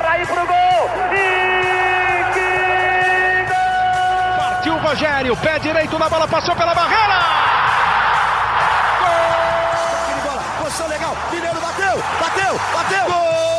Garra aí pro gol. E que gol! Partiu o Rogério, pé direito na bola, passou pela barreira. Gol! Bola, posição legal. Mineiro bateu, bateu, bateu. Gol!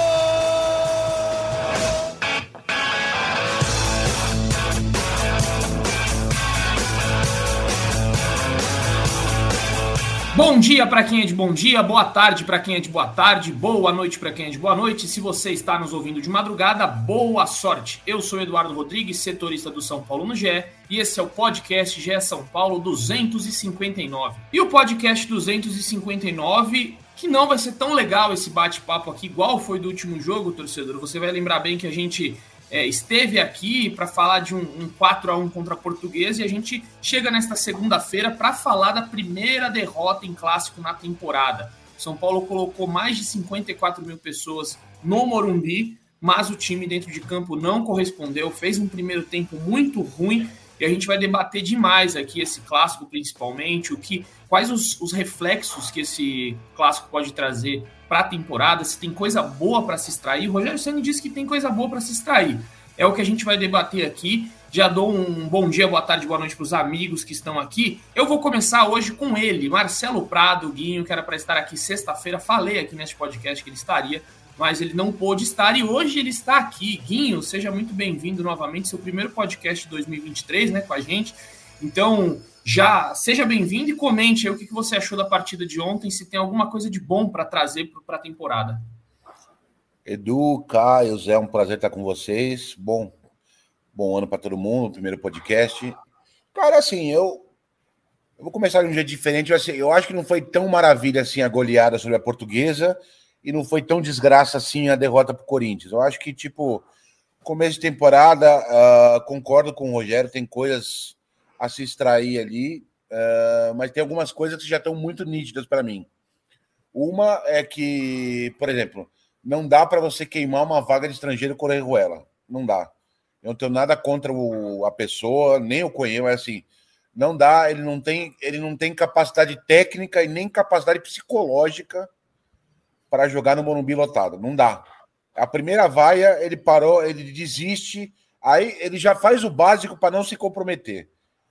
Bom dia para quem é de bom dia, boa tarde para quem é de boa tarde, boa noite para quem é de boa noite. Se você está nos ouvindo de madrugada, boa sorte. Eu sou Eduardo Rodrigues, setorista do São Paulo no GE, e esse é o podcast GE São Paulo 259. E o podcast 259 que não vai ser tão legal esse bate-papo aqui, igual foi do último jogo, torcedor. Você vai lembrar bem que a gente é, esteve aqui para falar de um, um 4 a 1 contra a Portuguesa e a gente chega nesta segunda-feira para falar da primeira derrota em clássico na temporada. São Paulo colocou mais de 54 mil pessoas no Morumbi, mas o time dentro de campo não correspondeu, fez um primeiro tempo muito ruim e a gente vai debater demais aqui esse clássico principalmente, o que, quais os, os reflexos que esse clássico pode trazer para a temporada, se tem coisa boa para se extrair. O Rogério Senna disse que tem coisa boa para se extrair. É o que a gente vai debater aqui. Já dou um bom dia, boa tarde, boa noite para os amigos que estão aqui. Eu vou começar hoje com ele, Marcelo Prado, Guinho, que era para estar aqui sexta-feira. Falei aqui neste podcast que ele estaria, mas ele não pôde estar e hoje ele está aqui. Guinho, seja muito bem-vindo novamente, seu primeiro podcast de 2023, né, com a gente. Então, já seja bem-vindo e comente aí o que você achou da partida de ontem, se tem alguma coisa de bom para trazer para a temporada. Edu, Caio, Zé, um prazer estar com vocês. Bom, bom ano para todo mundo, primeiro podcast. Cara, assim, eu, eu vou começar de um jeito diferente. Assim, eu acho que não foi tão maravilha assim a goleada sobre a portuguesa e não foi tão desgraça assim a derrota para o Corinthians. Eu acho que, tipo, começo de temporada, uh, concordo com o Rogério, tem coisas a se extrair ali, uh, mas tem algumas coisas que já estão muito nítidas para mim. Uma é que, por exemplo, não dá para você queimar uma vaga de estrangeiro com Orejuela. Não dá. Eu não tenho nada contra o, a pessoa, nem o conheço, mas assim, não dá, ele não tem, ele não tem capacidade técnica e nem capacidade psicológica para jogar no Morumbi lotado. Não dá. A primeira vaia, ele parou, ele desiste, aí ele já faz o básico para não se comprometer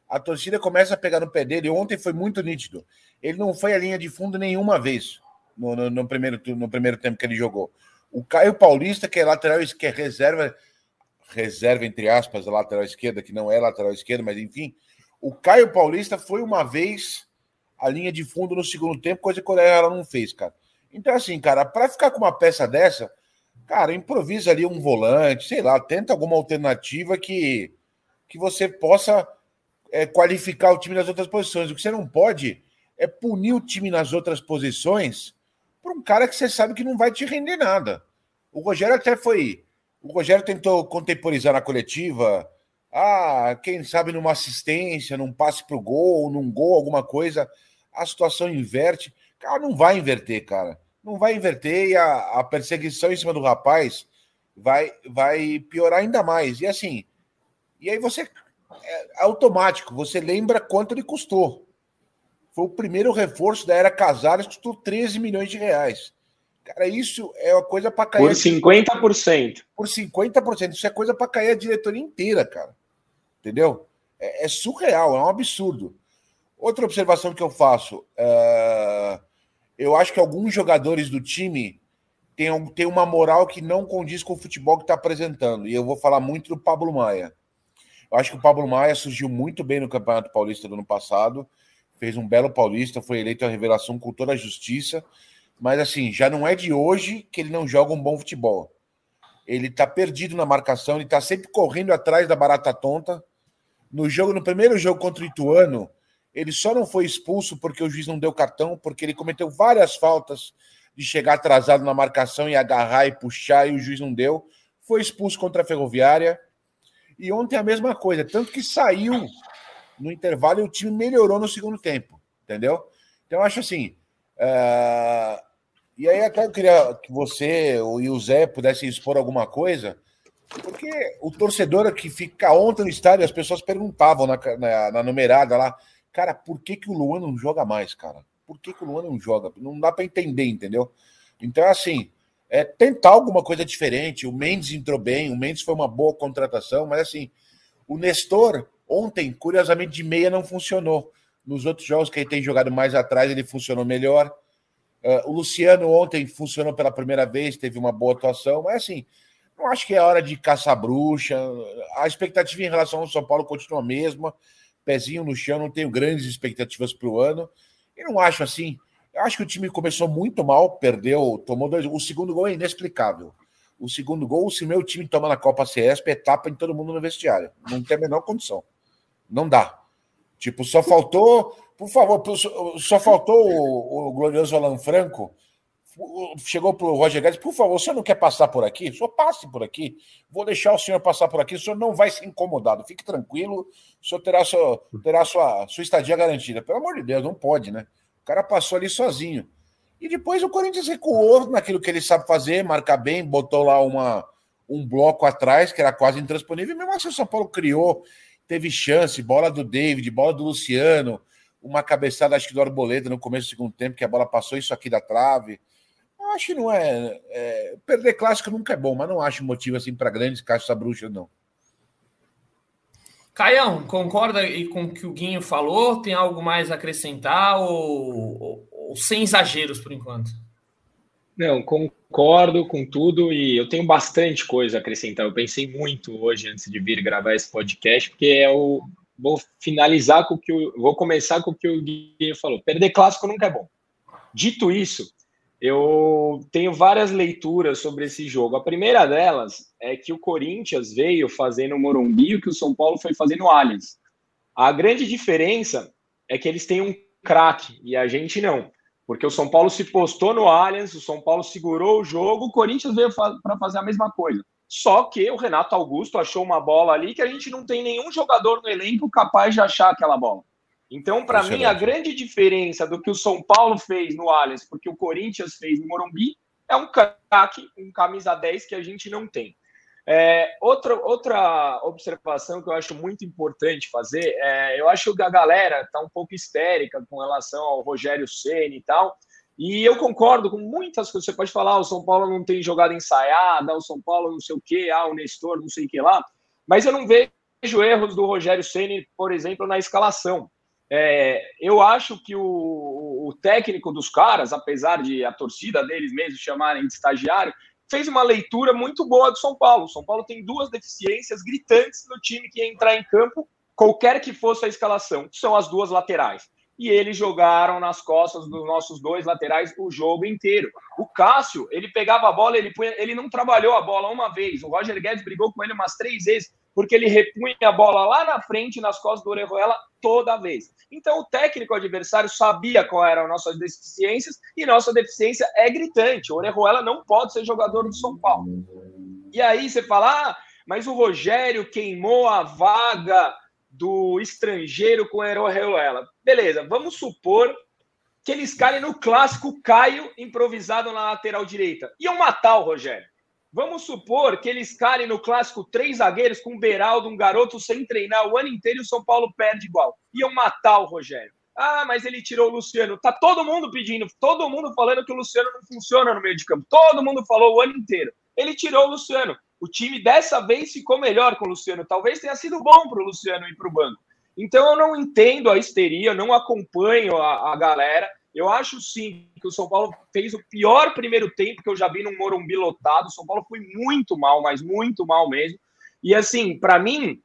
a torcida começa a pegar no pé dele. Ontem foi muito nítido. Ele não foi a linha de fundo nenhuma vez no, no, no primeiro, no primeiro tempo que ele jogou. O Caio Paulista, que é lateral que é reserva, reserva entre aspas, a lateral esquerda, que não é lateral esquerda, mas enfim. O Caio Paulista foi uma vez a linha de fundo no segundo tempo, coisa que o ela não fez, cara. Então, assim, cara, para ficar com uma peça dessa, cara, improvisa ali um volante, sei lá, tenta alguma alternativa que, que você possa é, qualificar o time nas outras posições. O que você não pode é punir o time nas outras posições por um cara que você sabe que não vai te render nada. O Rogério até foi. O Rogério tentou contemporizar na coletiva. Ah, quem sabe numa assistência, num passe para o gol, num gol, alguma coisa, a situação inverte. Cara, não vai inverter, cara. Não vai inverter e a, a perseguição em cima do rapaz vai, vai piorar ainda mais. E assim, e aí você é automático, você lembra quanto ele custou. Foi o primeiro reforço da era Casares, custou 13 milhões de reais. Cara, isso é uma coisa para cair. Por 50%. Por 50%. Isso é coisa para cair a diretoria inteira, cara. Entendeu? É, é, surreal, é um absurdo. Outra observação que eu faço: é... eu acho que alguns jogadores do time têm, têm uma moral que não condiz com o futebol que está apresentando. E eu vou falar muito do Pablo Maia. Eu acho que o Pablo Maia surgiu muito bem no Campeonato Paulista do ano passado, fez um belo paulista, foi eleito a revelação com toda a justiça, mas assim, já não é de hoje que ele não joga um bom futebol. Ele tá perdido na marcação, ele tá sempre correndo atrás da barata tonta. No jogo, no primeiro jogo contra o Ituano, ele só não foi expulso porque o juiz não deu cartão, porque ele cometeu várias faltas de chegar atrasado na marcação e agarrar e puxar e o juiz não deu. Foi expulso contra a Ferroviária e ontem a mesma coisa, tanto que saiu no intervalo e o time melhorou no segundo tempo, entendeu? Então eu acho assim. Uh... E aí até eu queria que você e o Zé pudessem expor alguma coisa, porque o torcedor que fica ontem no estádio, as pessoas perguntavam na, na, na numerada lá, cara, por que, que o Luan não joga mais, cara? Por que, que o Luan não joga? Não dá para entender, entendeu? Então, assim, é tentar alguma coisa diferente. O Mendes entrou bem, o Mendes foi uma boa contratação, mas assim, o Nestor, ontem, curiosamente, de meia não funcionou. Nos outros jogos que ele tem jogado mais atrás, ele funcionou melhor. Uh, o Luciano ontem funcionou pela primeira vez, teve uma boa atuação, mas assim, não acho que é hora de caçar bruxa. A expectativa em relação ao São Paulo continua a mesma. Pezinho no chão, não tenho grandes expectativas para o ano. E não acho assim. Eu acho que o time começou muito mal, perdeu, tomou dois. O segundo gol é inexplicável. O segundo gol, se meu time toma na Copa CS, é tapa em todo mundo no vestiário. Não tem a menor condição. Não dá. Tipo, só faltou, por favor, só faltou o, o glorioso Alan Franco. Chegou para o Roger Guedes, por favor, o senhor não quer passar por aqui? O senhor passe por aqui. Vou deixar o senhor passar por aqui, o senhor não vai ser incomodado. Fique tranquilo, o senhor terá, sua, terá sua, sua estadia garantida. Pelo amor de Deus, não pode, né? O cara passou ali sozinho. E depois o Corinthians recuou naquilo que ele sabe fazer, marcar bem, botou lá uma, um bloco atrás, que era quase intransponível. Mesmo assim, o São Paulo criou, teve chance, bola do David, bola do Luciano, uma cabeçada, acho que do Arboleda no começo do segundo tempo, que a bola passou isso aqui da trave. Eu acho que não é, é, Perder clássico nunca é bom, mas não acho motivo assim para grandes caixas bruxa, não. Caião, concorda com o que o Guinho falou? Tem algo mais a acrescentar ou, ou, ou sem exageros por enquanto? Não, concordo com tudo e eu tenho bastante coisa a acrescentar. Eu pensei muito hoje antes de vir gravar esse podcast, porque é o vou finalizar com o que o, vou começar com o que o Guilherme falou. Perder clássico nunca é bom. Dito isso, eu tenho várias leituras sobre esse jogo. A primeira delas é que o Corinthians veio fazendo o Morumbi o que o São Paulo foi fazendo no Allianz. A grande diferença é que eles têm um craque e a gente não. Porque o São Paulo se postou no Allianz, o São Paulo segurou o jogo, o Corinthians veio para fazer a mesma coisa. Só que o Renato Augusto achou uma bola ali que a gente não tem nenhum jogador no elenco capaz de achar aquela bola. Então, para mim, a grande diferença do que o São Paulo fez no Allianz, porque o Corinthians fez no Morumbi, é um craque, um camisa 10 que a gente não tem. É, outra, outra observação que eu acho muito importante fazer, é, eu acho que a galera está um pouco histérica com relação ao Rogério Ceni e tal, e eu concordo com muitas coisas. Você pode falar, ah, o São Paulo não tem jogada ensaiada, o São Paulo não sei o quê, ah, o Nestor não sei o que lá, mas eu não vejo erros do Rogério Ceni, por exemplo, na escalação. É, eu acho que o, o, técnico dos caras, apesar de a torcida deles mesmos chamarem de estagiário, fez uma leitura muito boa do São Paulo. O São Paulo tem duas deficiências gritantes no time que ia entrar em campo, qualquer que fosse a escalação, que são as duas laterais. E eles jogaram nas costas dos nossos dois laterais o jogo inteiro. O Cássio, ele pegava a bola, ele, punha, ele não trabalhou a bola uma vez. O Roger Guedes brigou com ele umas três vezes, porque ele repunha a bola lá na frente, nas costas do Orejuela, toda vez. Então, o técnico adversário sabia qual eram nossas deficiências e nossa deficiência é gritante. O Orejuela não pode ser jogador do São Paulo. E aí você fala, ah, mas o Rogério queimou a vaga do estrangeiro com o Orejuela. Beleza, vamos supor que eles caem no clássico Caio improvisado na lateral direita. Iam matar o Rogério. Vamos supor que eles calem no clássico três zagueiros com o Beraldo, um garoto sem treinar o ano inteiro e o São Paulo perde igual. Iam matar o Rogério. Ah, mas ele tirou o Luciano. Tá todo mundo pedindo, todo mundo falando que o Luciano não funciona no meio de campo. Todo mundo falou o ano inteiro. Ele tirou o Luciano. O time dessa vez ficou melhor com o Luciano. Talvez tenha sido bom para o Luciano ir para o banco. Então eu não entendo a histeria, eu não acompanho a, a galera. Eu acho sim que o São Paulo fez o pior primeiro tempo que eu já vi num Morumbi lotado. O São Paulo foi muito mal, mas muito mal mesmo. E assim, para mim,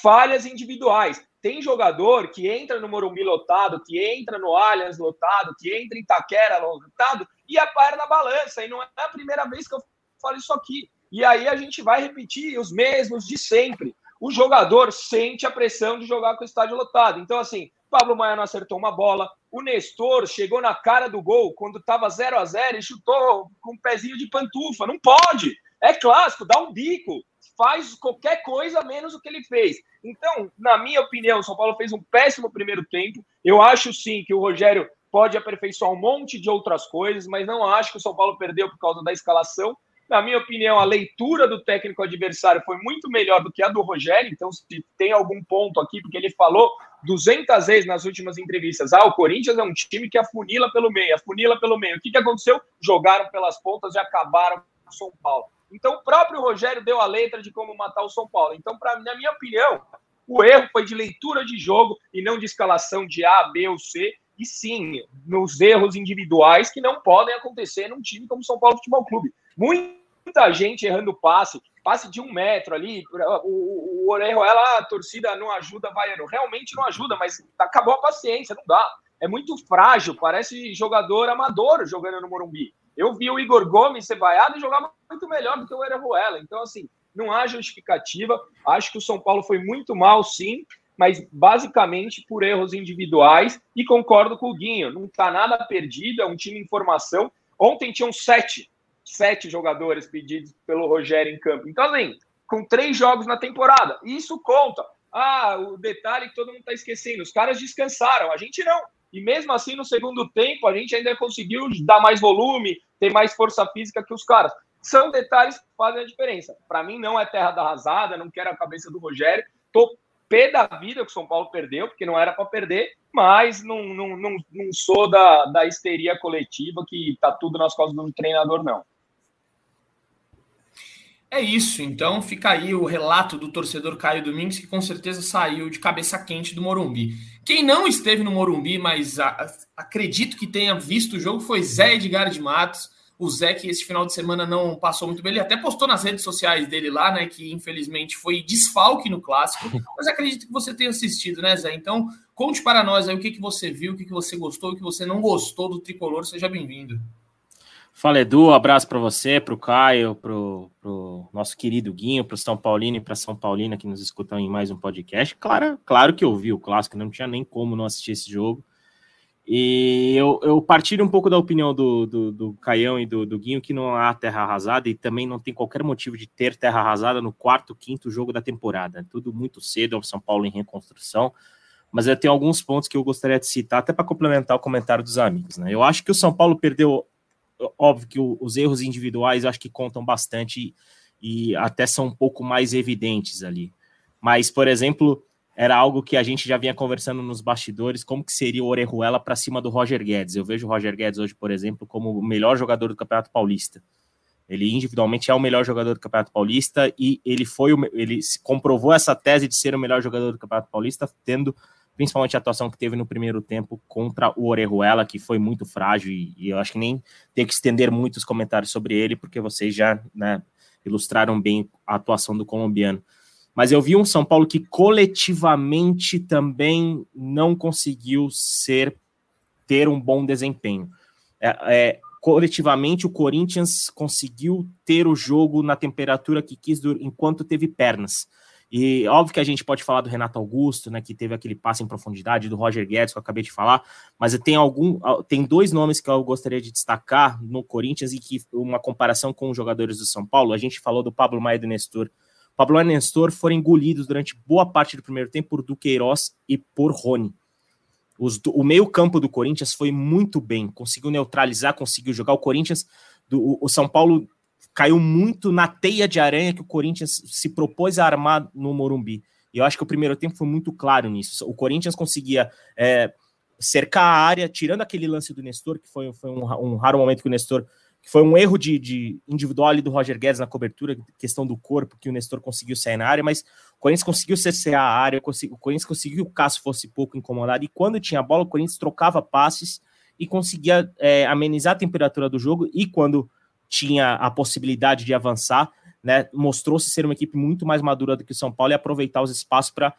falhas individuais. Tem jogador que entra no Morumbi lotado, que entra no Allianz lotado, que entra em Itaquera lotado e a perna balança. E não é a primeira vez que eu falo isso aqui. E aí a gente vai repetir os mesmos de sempre. O jogador sente a pressão de jogar com o estádio lotado. Então, assim, Pablo Maia não acertou uma bola. O Nestor chegou na cara do gol quando estava 0 a 0 e chutou com um pezinho de pantufa. Não pode. É clássico, dá um bico. Faz qualquer coisa menos o que ele fez. Então, na minha opinião, o São Paulo fez um péssimo primeiro tempo. Eu acho sim que o Rogério pode aperfeiçoar um monte de outras coisas, mas não acho que o São Paulo perdeu por causa da escalação. Na minha opinião, a leitura do técnico adversário foi muito melhor do que a do Rogério. Então, se tem algum ponto aqui, porque ele falou 200 vezes nas últimas entrevistas: ah, o Corinthians é um time que afunila pelo meio, afunila pelo meio. O que, que aconteceu? Jogaram pelas pontas e acabaram com o São Paulo. Então, o próprio Rogério deu a letra de como matar o São Paulo. Então, pra, na minha opinião, o erro foi de leitura de jogo e não de escalação de A, B ou C. E sim, nos erros individuais que não podem acontecer num time como São Paulo Futebol Clube. Muita gente errando passe, passe de um metro ali. O, o, o Orejuela, a torcida não ajuda, vai. Realmente não ajuda, mas acabou a paciência, não dá. É muito frágil, parece jogador amador jogando no Morumbi. Eu vi o Igor Gomes ser vaiado e jogar muito melhor do que o Orejuela. Então, assim, não há justificativa. Acho que o São Paulo foi muito mal, sim, mas basicamente por erros individuais. E concordo com o Guinho, não está nada perdido, é um time em formação. Ontem tinham sete sete jogadores pedidos pelo Rogério em campo. Então, assim, com três jogos na temporada, isso conta. Ah, o detalhe que todo mundo está esquecendo: os caras descansaram, a gente não. E mesmo assim, no segundo tempo, a gente ainda conseguiu dar mais volume, ter mais força física que os caras. São detalhes que fazem a diferença. Para mim, não é terra da arrasada, não quero a cabeça do Rogério. Tô pé da vida que o São Paulo perdeu, porque não era para perder, mas não, não, não, não sou da, da histeria coletiva que tá tudo nas costas do treinador, não. É isso, então fica aí o relato do torcedor Caio Domingues, que com certeza saiu de cabeça quente do Morumbi. Quem não esteve no Morumbi, mas acredito que tenha visto o jogo, foi Zé Edgar de Matos. O Zé, que esse final de semana não passou muito bem, ele até postou nas redes sociais dele lá, né? Que infelizmente foi desfalque no clássico, mas acredito que você tenha assistido, né, Zé? Então, conte para nós aí o que, que você viu, o que, que você gostou, o que você não gostou do tricolor. Seja bem-vindo. Fala Edu, um abraço para você, para o Caio, para o nosso querido Guinho, para o São Paulino e para São Paulina que nos escutam em mais um podcast. Claro, claro que eu vi o clássico, não tinha nem como não assistir esse jogo. E eu, eu partilho um pouco da opinião do, do, do Caião e do, do, Guinho que não há terra arrasada e também não tem qualquer motivo de ter terra arrasada no quarto, quinto jogo da temporada. Tudo muito cedo, é o São Paulo em reconstrução. Mas eu tenho alguns pontos que eu gostaria de citar, até para complementar o comentário dos amigos. Né? Eu acho que o São Paulo perdeu óbvio que o, os erros individuais acho que contam bastante e, e até são um pouco mais evidentes ali. Mas, por exemplo, era algo que a gente já vinha conversando nos bastidores, como que seria o Orejuela para cima do Roger Guedes. Eu vejo o Roger Guedes hoje, por exemplo, como o melhor jogador do Campeonato Paulista. Ele individualmente é o melhor jogador do Campeonato Paulista e ele foi o, ele comprovou essa tese de ser o melhor jogador do Campeonato Paulista, tendo principalmente a atuação que teve no primeiro tempo contra o Orejuela, que foi muito frágil, e, e eu acho que nem tem que estender muito os comentários sobre ele, porque vocês já né, ilustraram bem a atuação do colombiano. Mas eu vi um São Paulo que coletivamente também não conseguiu ser ter um bom desempenho. É, é, coletivamente, o Corinthians conseguiu ter o jogo na temperatura que quis enquanto teve pernas. E óbvio que a gente pode falar do Renato Augusto, né, que teve aquele passe em profundidade, do Roger Guedes, que eu acabei de falar, mas tem algum tem dois nomes que eu gostaria de destacar no Corinthians e que uma comparação com os jogadores do São Paulo, a gente falou do Pablo Maia e do Nestor. Pablo Maia e Nestor foram engolidos durante boa parte do primeiro tempo por Duqueiroz e por Rony. Os, o meio-campo do Corinthians foi muito bem, conseguiu neutralizar, conseguiu jogar. O Corinthians, do, o São Paulo caiu muito na teia de aranha que o Corinthians se propôs a armar no Morumbi. E eu acho que o primeiro tempo foi muito claro nisso. O Corinthians conseguia é, cercar a área, tirando aquele lance do Nestor, que foi, foi um, um, raro momento que o Nestor. que foi um erro de, de, individual ali do Roger Guedes na cobertura, questão do corpo, que o Nestor conseguiu sair na área, mas o Corinthians conseguiu cercear a área, o Corinthians conseguiu que o Cássio fosse pouco incomodado, e quando tinha a bola, o Corinthians trocava passes e conseguia é, amenizar a temperatura do jogo, e quando tinha a possibilidade de avançar, né? Mostrou-se ser uma equipe muito mais madura do que o São Paulo e aproveitar os espaços para,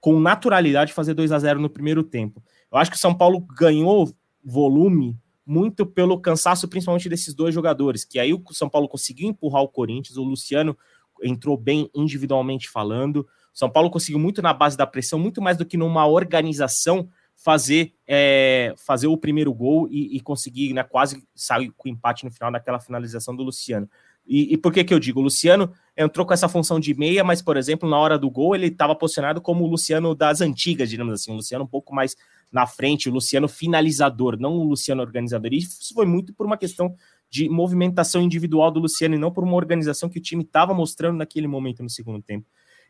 com naturalidade, fazer 2 a 0 no primeiro tempo. Eu acho que o São Paulo ganhou volume muito pelo cansaço, principalmente desses dois jogadores, que aí o São Paulo conseguiu empurrar o Corinthians, o Luciano entrou bem individualmente falando. O São Paulo conseguiu muito na base da pressão, muito mais do que numa organização fazer é, fazer o primeiro gol e, e, conseguir né, quase sair com empate no final daquela finalização do Luciano. E, e, por que que eu digo? O Luciano entrou com essa função de meia, mas, por exemplo, na hora do gol ele estava posicionado como o Luciano das antigas, digamos assim, o Luciano um pouco mais na frente, o Luciano finalizador, não o Luciano organizador. E isso foi muito por uma questão de movimentação individual do Luciano e não por uma organização que o time estava mostrando naquele momento no segundo tempo.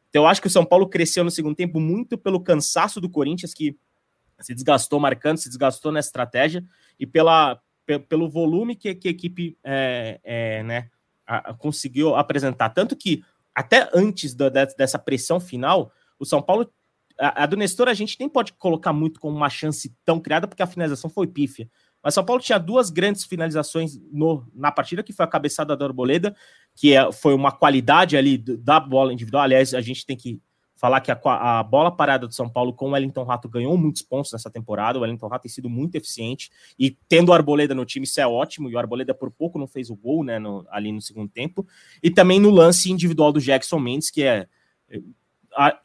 Então, eu acho que o São Paulo cresceu no segundo tempo muito pelo cansaço do Corinthians, que se desgastou marcando, se desgastou na estratégia, e pela, pelo volume que, que a equipe é, é, né, a, a conseguiu apresentar. Tanto que, até antes da, dessa pressão final, o São Paulo. A, a do Nestor a gente nem pode colocar muito como uma chance tão criada, porque a finalização foi pífia. Mas São Paulo tinha duas grandes finalizações no, na partida, que foi a cabeçada da Arboleda, que é, foi uma qualidade ali da bola individual. Aliás, a gente tem que falar que a, a, bola parada do São Paulo com o Wellington Rato ganhou muitos pontos nessa temporada. O Wellington Rato tem sido muito eficiente e tendo o Arboleda no time, isso é ótimo. E o Arboleda por pouco não fez o gol né, no, ali no segundo tempo. E também no lance individual do Jackson Mendes, que é.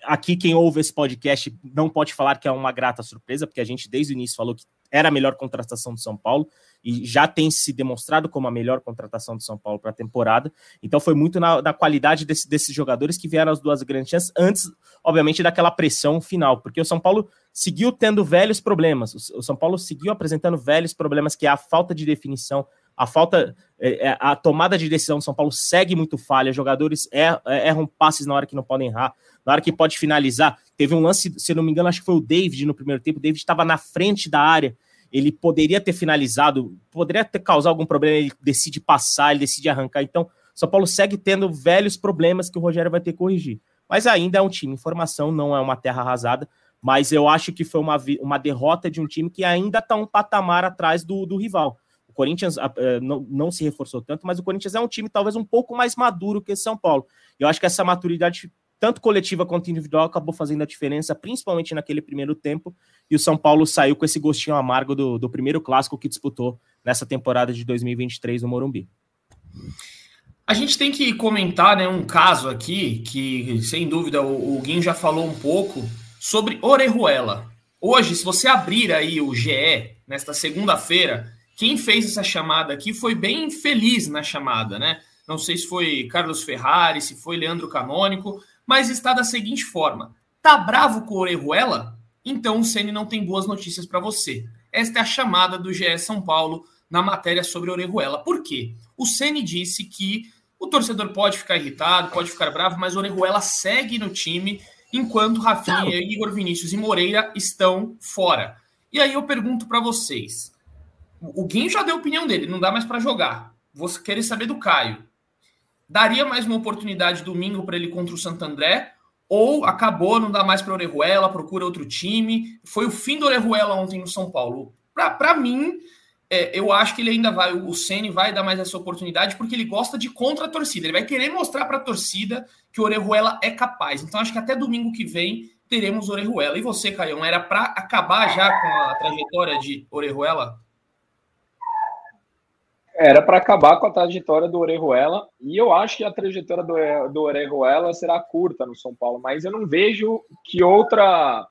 Aqui, quem ouve esse podcast não pode falar que é uma grata surpresa, porque a gente desde o início falou que era a melhor contratação do São Paulo e já tem se demonstrado como a melhor contratação do São Paulo para a temporada. Então foi muito na, na qualidade desse, desses jogadores que vieram as duas grandes chances, antes, obviamente, daquela pressão final, porque o São Paulo seguiu tendo velhos problemas. O, o São Paulo seguiu apresentando velhos problemas, que é a falta de definição, a falta, é, é a tomada de decisão do São Paulo segue muito falha, jogadores er, erram passes na hora que não podem errar, na hora que pode finalizar. Teve um lance, se não me engano, acho que foi o David no primeiro tempo. O David estava na frente da área. Ele poderia ter finalizado, poderia ter causado algum problema. Ele decide passar, ele decide arrancar. Então, São Paulo segue tendo velhos problemas que o Rogério vai ter que corrigir. Mas ainda é um time em formação, não é uma terra arrasada. Mas eu acho que foi uma, uma derrota de um time que ainda está um patamar atrás do, do rival. O Corinthians uh, não, não se reforçou tanto, mas o Corinthians é um time talvez um pouco mais maduro que São Paulo. Eu acho que essa maturidade tanto coletiva quanto individual, acabou fazendo a diferença, principalmente naquele primeiro tempo. E o São Paulo saiu com esse gostinho amargo do, do primeiro clássico que disputou nessa temporada de 2023 no Morumbi. A gente tem que comentar né, um caso aqui que, sem dúvida, o, o Guim já falou um pouco sobre Orejuela. Hoje, se você abrir aí o GE, nesta segunda-feira, quem fez essa chamada aqui foi bem feliz na chamada, né? Não sei se foi Carlos Ferrari, se foi Leandro Canônico, mas está da seguinte forma: tá bravo com o Orejuela? Então o Ceni não tem boas notícias para você. Esta é a chamada do GE São Paulo na matéria sobre o Orejuela. Por quê? O Ceni disse que o torcedor pode ficar irritado, pode ficar bravo, mas o Orejuela segue no time enquanto Rafinha, Igor Vinícius e Moreira estão fora. E aí eu pergunto para vocês: o Guinho já deu a opinião dele, não dá mais para jogar. Vou querer saber do Caio. Daria mais uma oportunidade domingo para ele contra o Santo André? Ou acabou, não dá mais para Orejuela, procura outro time? Foi o fim do Orejuela ontem no São Paulo. Para mim, é, eu acho que ele ainda vai, o Ceni vai dar mais essa oportunidade porque ele gosta de contra a torcida. Ele vai querer mostrar para a torcida que o Orejuela é capaz. Então acho que até domingo que vem teremos Orejuela. E você, Caião, era para acabar já com a trajetória de Orejuela? Era para acabar com a trajetória do Orejuela, e eu acho que a trajetória do, do Orejuela será curta no São Paulo, mas eu não vejo que outra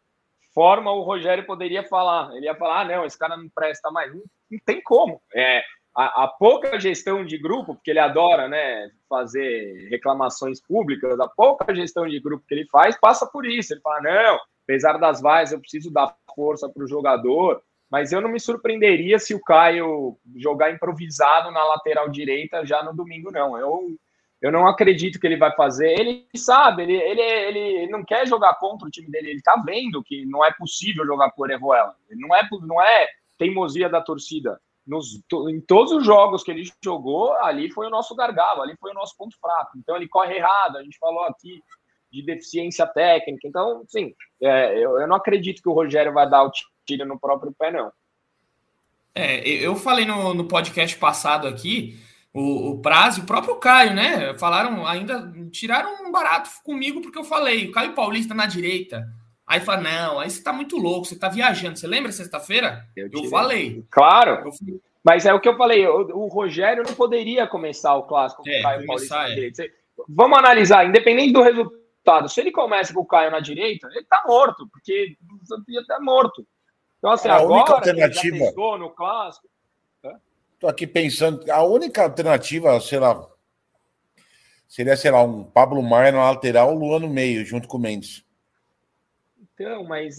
forma o Rogério poderia falar. Ele ia falar: ah, não, esse cara não presta mais. Não, não tem como. É, a, a, pouca gestão de grupo, porque ele adora né, fazer reclamações públicas, a pouca gestão de grupo que ele faz passa por isso. Ele fala: não, apesar das vaias, eu preciso dar força para o jogador mas eu não me surpreenderia se o Caio jogar improvisado na lateral direita já no domingo, não. Eu, eu não acredito que ele vai fazer. Ele sabe, ele, ele, ele, ele não quer jogar contra o time dele, ele tá vendo que não é possível jogar por Orejuela. Não é, não é teimosia da torcida. Nos, em todos os jogos que ele jogou, ali foi o nosso gargalo, ali foi o nosso ponto fraco. Então ele corre errado, a gente falou aqui de deficiência técnica. Então, sim, é, eu, eu não acredito que o Rogério vai dar o tira no próprio pé, não. É, eu falei no, no podcast passado aqui, o, o Prazo o próprio Caio, né? Falaram, ainda tiraram um barato comigo porque eu falei, o Caio Paulista na direita. Aí fala, não, aí você tá muito louco, você tá viajando. Você lembra sexta-feira? Eu, eu, falei. Claro. Eu Mas é o que eu falei, o, o, Rogério não poderia começar o clássico com é, o Caio começar, Paulista é. na direita. Vamos analisar, independente do resultado, se ele começa com o Caio na direita, ele tá morto, porque ia estar morto. Então, assim, a agora, única alternativa. no clássico. Estou aqui pensando, a única alternativa, sei lá, seria, sei lá, um Pablo Maia na lateral, Luan no meio, junto com o Mendes. Então, mas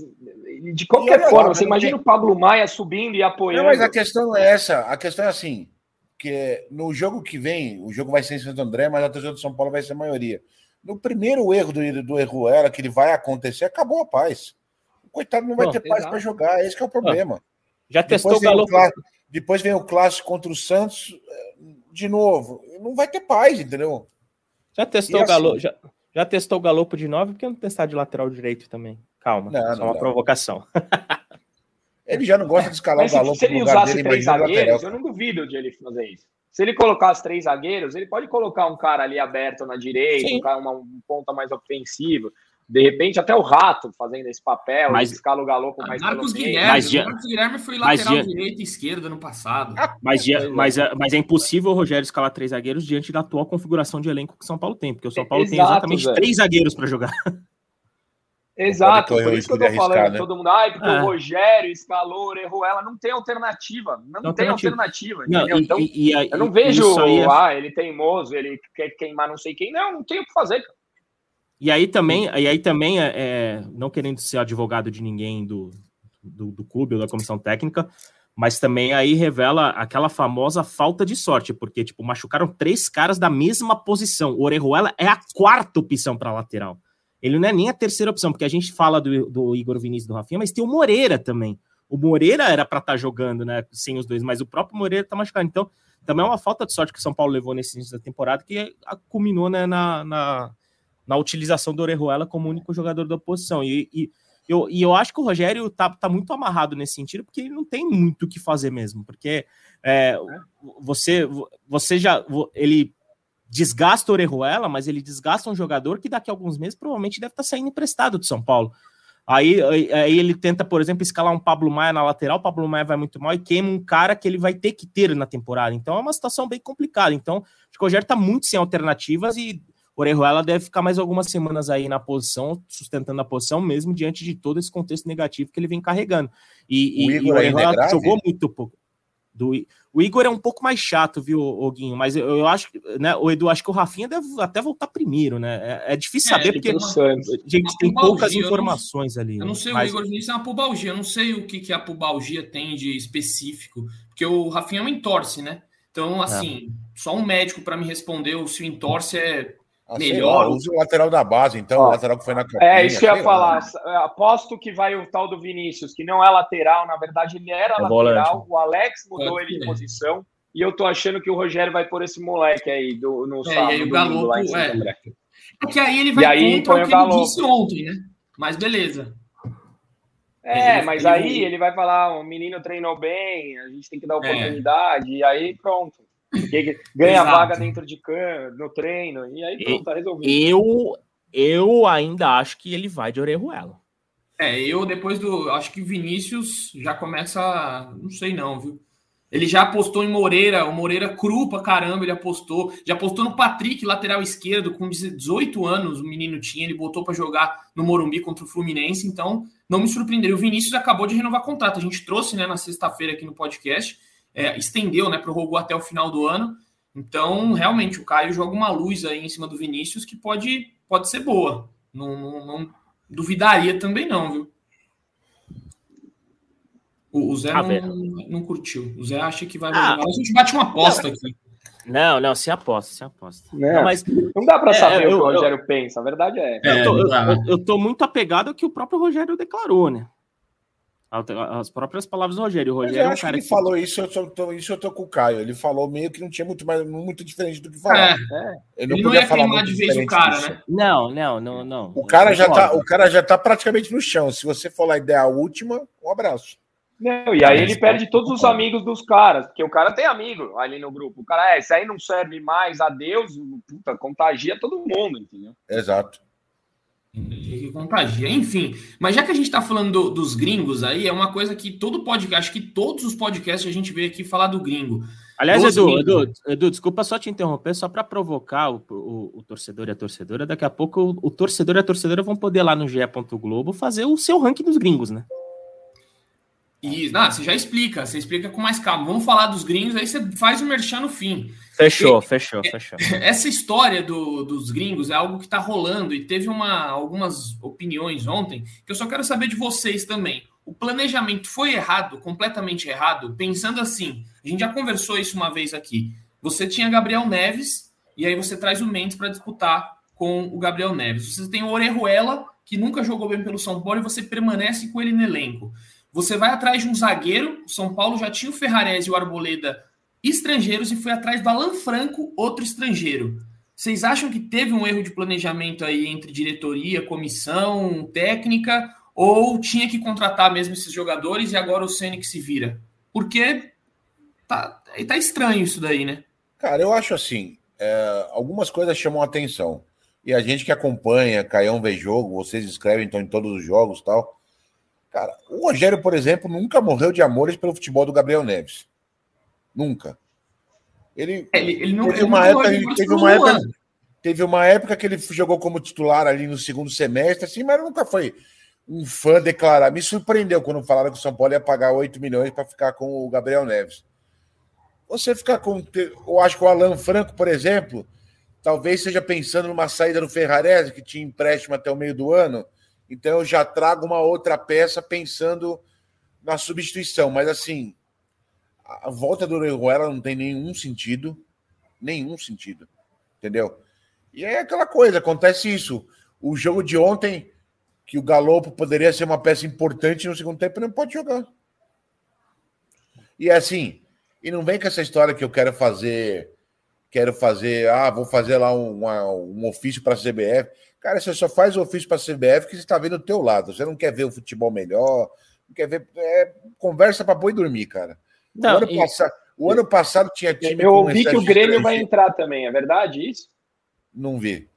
de qualquer forma, você imagina tem... o Pablo Maia subindo e apoiando. Não, mas a questão é essa. A questão é assim: porque no jogo que vem, o jogo vai ser em Santo André, mas a torcida do São Paulo vai ser a maioria. No primeiro erro do, do Erruela, que ele vai acontecer, acabou a paz. Coitado não vai ter paz para jogar, esse é o problema. Já testou o Galo. Depois vem o clássico contra o Santos, de novo. Não vai ter paz, entendeu? Já testou o Galo, assim, já, já testou o Galopo de 9, porque não testar de lateral direito também? Calma, não, só uma provocação. Ele já não gosta de escalar Mas, o Galopo. Se ele usasse dele, três zagueiros, eu não duvido de ele fazer isso. Se ele colocar os três zagueiros, ele pode colocar um cara ali aberto na direita, um, cara, uma, um ponta mais ofensivo. De repente, até o Rato fazendo esse papel, mas, escala o Galopo mais Marcos Guilherme, mas, Marcos Guilherme foi lateral mas, direita e esquerda no passado. Mas, mas, é, mas é impossível o Rogério escalar três zagueiros diante da atual configuração de elenco que o São Paulo tem, porque o São Paulo Exato, tem exatamente velho. três zagueiros para jogar. Exato, por isso que eu tô falando, arriscar, né? todo mundo, ai, porque é. o Rogério escalou, errou ela, não tem alternativa, não, não tem alternativa, não, e, então, e, e, eu não vejo, é... ah, ele teimoso, ele quer queimar não sei quem, não, não tem o que fazer, E aí também, e aí também é, é, não querendo ser advogado de ninguém do, do, do clube ou da comissão técnica, mas também aí revela aquela famosa falta de sorte, porque, tipo, machucaram três caras da mesma posição, o Orejuela é a quarta opção para lateral, ele não é nem a terceira opção, porque a gente fala do, do Igor Vinícius do Rafinha, mas tem o Moreira também. O Moreira era para estar tá jogando, né? Sem os dois, mas o próprio Moreira tá machucado. Então, também é uma falta de sorte que o São Paulo levou nesse início da temporada, que culminou né, na, na, na utilização do Orejuela como único jogador da oposição. E, e, eu, e eu acho que o Rogério tá, tá muito amarrado nesse sentido, porque ele não tem muito o que fazer mesmo. Porque é, você, você já. Ele desgasta o Orejuela, mas ele desgasta um jogador que daqui a alguns meses provavelmente deve estar saindo emprestado do São Paulo. Aí, aí ele tenta, por exemplo, escalar um Pablo Maia na lateral, o Pablo Maia vai muito mal e queima um cara que ele vai ter que ter na temporada. Então é uma situação bem complicada. Então, acho que o Rogério está muito sem alternativas e Orejuela deve ficar mais algumas semanas aí na posição, sustentando a posição, mesmo diante de todo esse contexto negativo que ele vem carregando. E o, e, e o Orejuela jogou muito pouco. Do, o Igor é um pouco mais chato, viu, Oguinho? Mas eu, eu acho, né, o Edu, acho que o Rafinha deve até voltar primeiro, né? É, é difícil é, saber, porque a gente tem poucas informações ali. Eu não sei, mas... o Igor Vinícius é uma pubalgia, eu não sei o que, que a pubalgia tem de específico, porque o Rafinha é um entorce, né? Então, é. assim, é. só um médico para me responder se o entorce é ah, melhor. Lá, use o lateral da base, então, o lateral que foi na campanha. É, isso que eu ia falar. Aposto que vai o tal do Vinícius, que não é lateral, na verdade ele era é lateral, volante. o Alex mudou ele de posição, e eu tô achando que o Rogério vai pôr esse moleque aí do, no é, sábado. E aí o Galo, é. é que aí ele vai e aí, contra o que ele disse ontem, né? Mas beleza. É, mas aí ele vai falar, o menino treinou bem, a gente tem que dar é. oportunidade, é. e aí pronto. Ganha Exato. vaga dentro de campo, no treino, e aí pronto, tá resolvido. Eu, eu ainda acho que ele vai de Orejuela. É, eu depois do. Acho que Vinícius já começa. Não sei não, viu? Ele já apostou em Moreira, o Moreira cru pra caramba, ele apostou. Já apostou no Patrick, lateral esquerdo, com 18 anos o menino tinha, ele botou para jogar no Morumbi contra o Fluminense, então não me surpreenderia. O Vinícius acabou de renovar contrato, a gente trouxe né, na sexta-feira aqui no podcast é, estendeu, né, prorrogou até o final do ano. Então, realmente, o Caio joga uma luz aí em cima do Vinícius que pode, pode ser boa. Não, não, não duvidaria também, não, viu? O, o Zé ah, não, não, curtiu. O Zé acha que vai. Ah, a gente bate uma aposta aqui. Não, não, se aposta, se aposta. Não, não mas não dá para é, saber eu, o que o Rogério eu, pensa, a verdade é. é eu, tô, eu, eu, tô, muito apegado ao que o próprio Rogério declarou, né? As próprias palavras do Rogério. O Rogério eu é um cara que ele que... falou isso, eu tô, isso eu tô com o Caio. Ele falou meio que não tinha muito, mais, muito diferente do que falar. É, é. Ele não, ele não ia queimar de vez o cara, disso. né? Não, não, não, não. O cara, já tá, o cara já tá praticamente no chão. Se você for lá e der a última, um abraço. Não, e aí ele perde todos os amigos dos caras, porque o cara tem amigo ali no grupo. O cara, é, isso aí não serve mais, adeus, puta, contagia todo mundo, entendeu? Exato. Que contagia, enfim. Mas já que a gente está falando do, dos gringos aí, é uma coisa que todo podcast, acho que todos os podcasts a gente veio aqui falar do gringo. Aliás, Edu, Edu, Edu, desculpa só te interromper, só para provocar o, o, o, torcedor e a torcedora. Daqui a pouco o, o torcedor e a torcedora vão poder lá no GE. Globo fazer o seu ranking dos gringos, né? E, não, você já explica, você explica com mais calma. Vamos falar dos gringos, aí você faz o merchan no fim. Fechou, e, fechou, é, fechou. Essa história do, dos gringos é algo que está rolando e teve uma, algumas opiniões ontem que eu só quero saber de vocês também. O planejamento foi errado, completamente errado, pensando assim: A gente já conversou isso uma vez aqui. Você tinha Gabriel Neves e aí você traz o Mendes para disputar com o Gabriel Neves. Você tem o Orejuela, que nunca jogou bem pelo São Paulo, e você permanece com ele no elenco. Você vai atrás de um zagueiro, o São Paulo já tinha o Ferrarese e o Arboleda estrangeiros e foi atrás do Alan Franco, outro estrangeiro. Vocês acham que teve um erro de planejamento aí entre diretoria, comissão, técnica, ou tinha que contratar mesmo esses jogadores e agora o Ceni que se vira? Porque tá, tá estranho isso daí, né? Cara, eu acho assim, é, algumas coisas chamam a atenção. E a gente que acompanha, Caião vê jogo, vocês escrevem então em todos os jogos tal. Cara, o Rogério, por exemplo, nunca morreu de amores pelo futebol do Gabriel Neves. Nunca. Ele, ele, ele não teve uma época, ele teve uma época, teve uma época que ele jogou como titular ali no segundo semestre, assim, mas nunca foi um fã declarado. Me surpreendeu quando falaram que o São Paulo ia pagar 8 milhões para ficar com o Gabriel Neves. Você ficar com. Eu acho que o Alan Franco, por exemplo, talvez seja pensando numa saída no Ferrarese, que tinha empréstimo até o meio do ano. Então eu já trago uma outra peça pensando na substituição. Mas assim, a volta do Orejuela não tem nenhum sentido. Nenhum sentido. Entendeu? E é aquela coisa, acontece isso. O jogo de ontem, que o Galopo poderia ser uma peça importante no segundo tempo, não pode jogar. E é assim, e não vem com essa história que eu quero fazer, quero fazer, ah, vou fazer lá um, um ofício para a CBF. Cara, você só faz o ofício para a CBF que você está vendo do teu lado. Você não quer ver o futebol melhor, não quer ver. É, conversa para boi dormir, cara. Não, o, ano e- passa- o ano passado tinha time. Eu com ouvi que o Grêmio vai entrar também, é verdade isso? Não vi.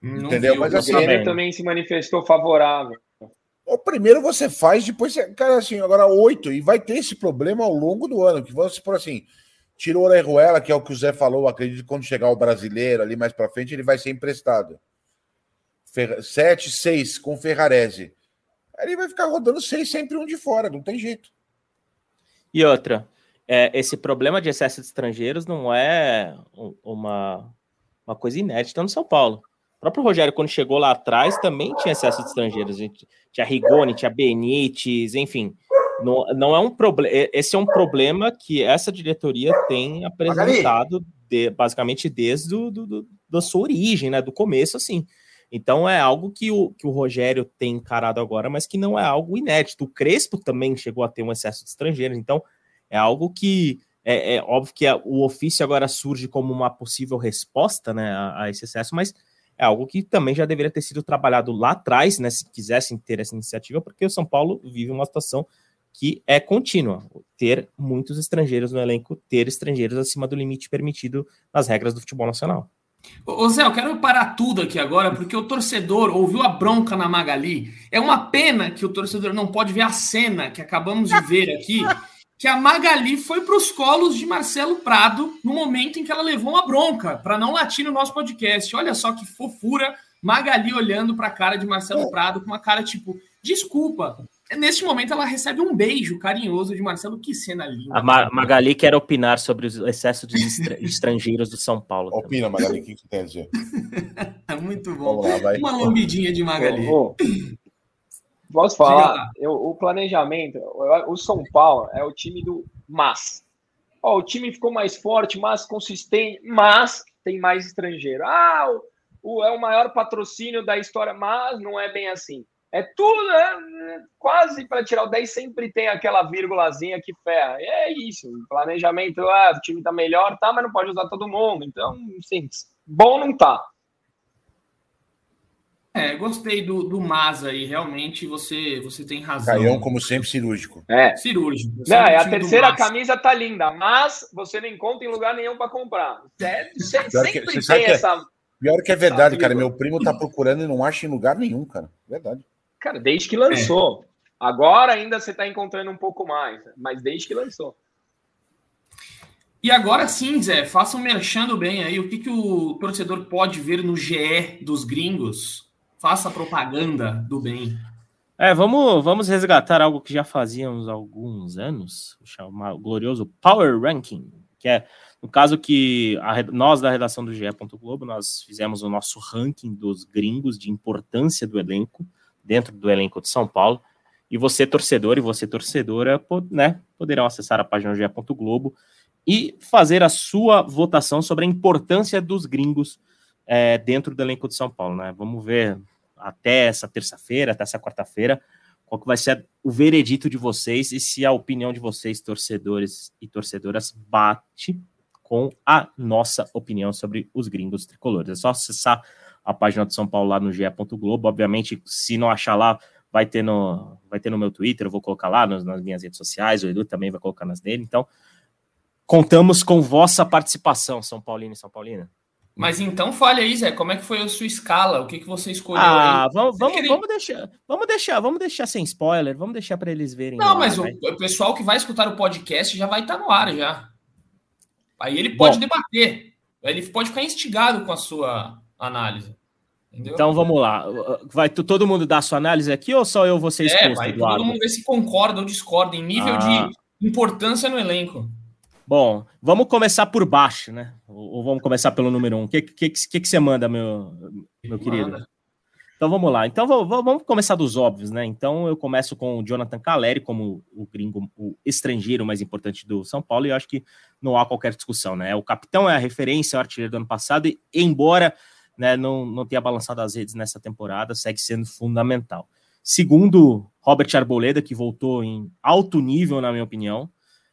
Não Entendeu? viu, Mas O assim, Grêmio bem. também se manifestou favorável. O primeiro você faz, depois você. Cara, assim, agora oito. E vai ter esse problema ao longo do ano. Que vamos por assim. Tirou o Orejuela, que é o que o Zé falou. Acredito que quando chegar o brasileiro ali mais pra frente, ele vai ser emprestado. Fer... Sete, seis com o Ferrarese. Aí ele vai ficar rodando seis, sempre um de fora, não tem jeito. E outra, é, esse problema de excesso de estrangeiros não é um- uma, uma coisa inédita no São Paulo. O próprio Rogério, quando chegou lá atrás, também tinha excesso de estrangeiros. Tinha Rigoni, tinha Benítez, enfim. Não, não é um problema. Esse é um problema que essa diretoria tem apresentado de- basicamente desde do, do- do- da sua origem, né? Do começo, assim. Então é algo que o, que o Rogério tem encarado agora, mas que não é algo inédito. O Crespo também chegou a ter um excesso de estrangeiros, então é algo que é, é óbvio que a- o ofício agora surge como uma possível resposta né, a, a esse excesso, mas é algo que também já deveria ter sido trabalhado lá atrás, né? Se quisessem ter essa iniciativa, porque o São Paulo vive uma situação que é contínua, ter muitos estrangeiros no elenco, ter estrangeiros acima do limite permitido nas regras do futebol nacional. Ô Zé, eu quero parar tudo aqui agora, porque o torcedor ouviu a bronca na Magali. É uma pena que o torcedor não pode ver a cena que acabamos de ver aqui, que a Magali foi para os colos de Marcelo Prado no momento em que ela levou uma bronca, para não latir no nosso podcast. Olha só que fofura, Magali olhando para a cara de Marcelo Prado com uma cara tipo, desculpa. Neste momento ela recebe um beijo carinhoso de Marcelo. Que cena linda. A Ma- Magali quer opinar sobre os excessos de estra- estrangeiros do São Paulo. também. Opina, Magali, o que você tem a dizer? É muito bom. Lá, vai. Uma lambidinha de Magali. Posso falar? Eu- o planejamento, o o São Paulo é o time do mas. Ó, o time ficou mais forte, mas consistente, mas tem mais estrangeiro. Ah, o, o- é o maior patrocínio da história, mas não é bem assim. É tudo, é, é quase para tirar o 10 sempre tem aquela vírgulazinha que ferra. E é isso, planejamento, ah, o time tá melhor, tá, mas não pode usar todo mundo. Então, sim, bom não tá. É, gostei do, do Mas aí, realmente você, você tem razão. Caião, como sempre, cirúrgico. É. Cirúrgico. Não, é a terceira camisa tá linda, mas você não encontra em lugar nenhum para comprar. É, que- sempre sabe tem que é- essa. Pior que é verdade, cara. Meu primo tá procurando e não acha em lugar nenhum, cara. Verdade. Cara, desde que lançou. Agora ainda você tá encontrando um pouco mais, mas desde que lançou. E agora sim, Zé, façam merchando bem aí. O que, que o torcedor pode ver no GE dos gringos? Faça propaganda do bem. É, vamos, vamos resgatar algo que já fazíamos há alguns anos, o chama- o glorioso Power Ranking, que é, no caso que a nós da redação do GE. Globo, nós fizemos o nosso ranking dos gringos de importância do elenco, dentro do elenco de São Paulo, e você, torcedor, e você, torcedora, né, poderão acessar a página GE. Globo e fazer a sua votação sobre a importância dos gringos é, dentro do elenco de São Paulo. Né? Vamos ver até essa terça-feira, até essa quarta-feira, qual que vai ser o veredito de vocês e se a opinião de vocês, torcedores e torcedoras, bate com a nossa opinião sobre os gringos tricolores. É só acessar a página do São Paulo lá no ge.globo. Obviamente, se não achar lá, vai ter no, vai ter no meu Twitter, eu vou colocar lá nas, nas minhas redes sociais, o Edu também vai colocar nas dele. Então, contamos com vossa participação, São Paulino e São Paulina. Mas então fale aí, Zé, como é que foi a sua escala? O que, que você escolheu? Ah, aí? vamos, vamos, vamos deixar, vamos deixar, vamos deixar sem spoiler, vamos deixar para eles verem. Não, lá, mas o, o, pessoal que vai escutar o podcast já vai estar tá no ar já. Aí ele pode Bom, debater, ele pode ficar instigado com a sua análise. Entendeu? Então vamos lá. Vai todo mundo dar sua análise aqui ou só eu você exposto, É, vai Eduardo? todo mundo ver se concorda ou discorda em nível ah. de importância no elenco. Bom, vamos começar por baixo, né? Ou vamos começar pelo número um? O que, que, que, que você manda, meu, meu querido? Então vamos lá. Então vamos começar dos óbvios, né? Então eu começo com o Jonathan Caleri como o gringo, o estrangeiro mais importante do São Paulo, e eu acho que não há qualquer discussão, né? O capitão é a referência, é o artilheiro do ano passado, e embora né, não, não tenha balançado as redes nessa temporada, segue sendo fundamental. Segundo, Robert Arboleda, que voltou em alto nível, na minha opinião.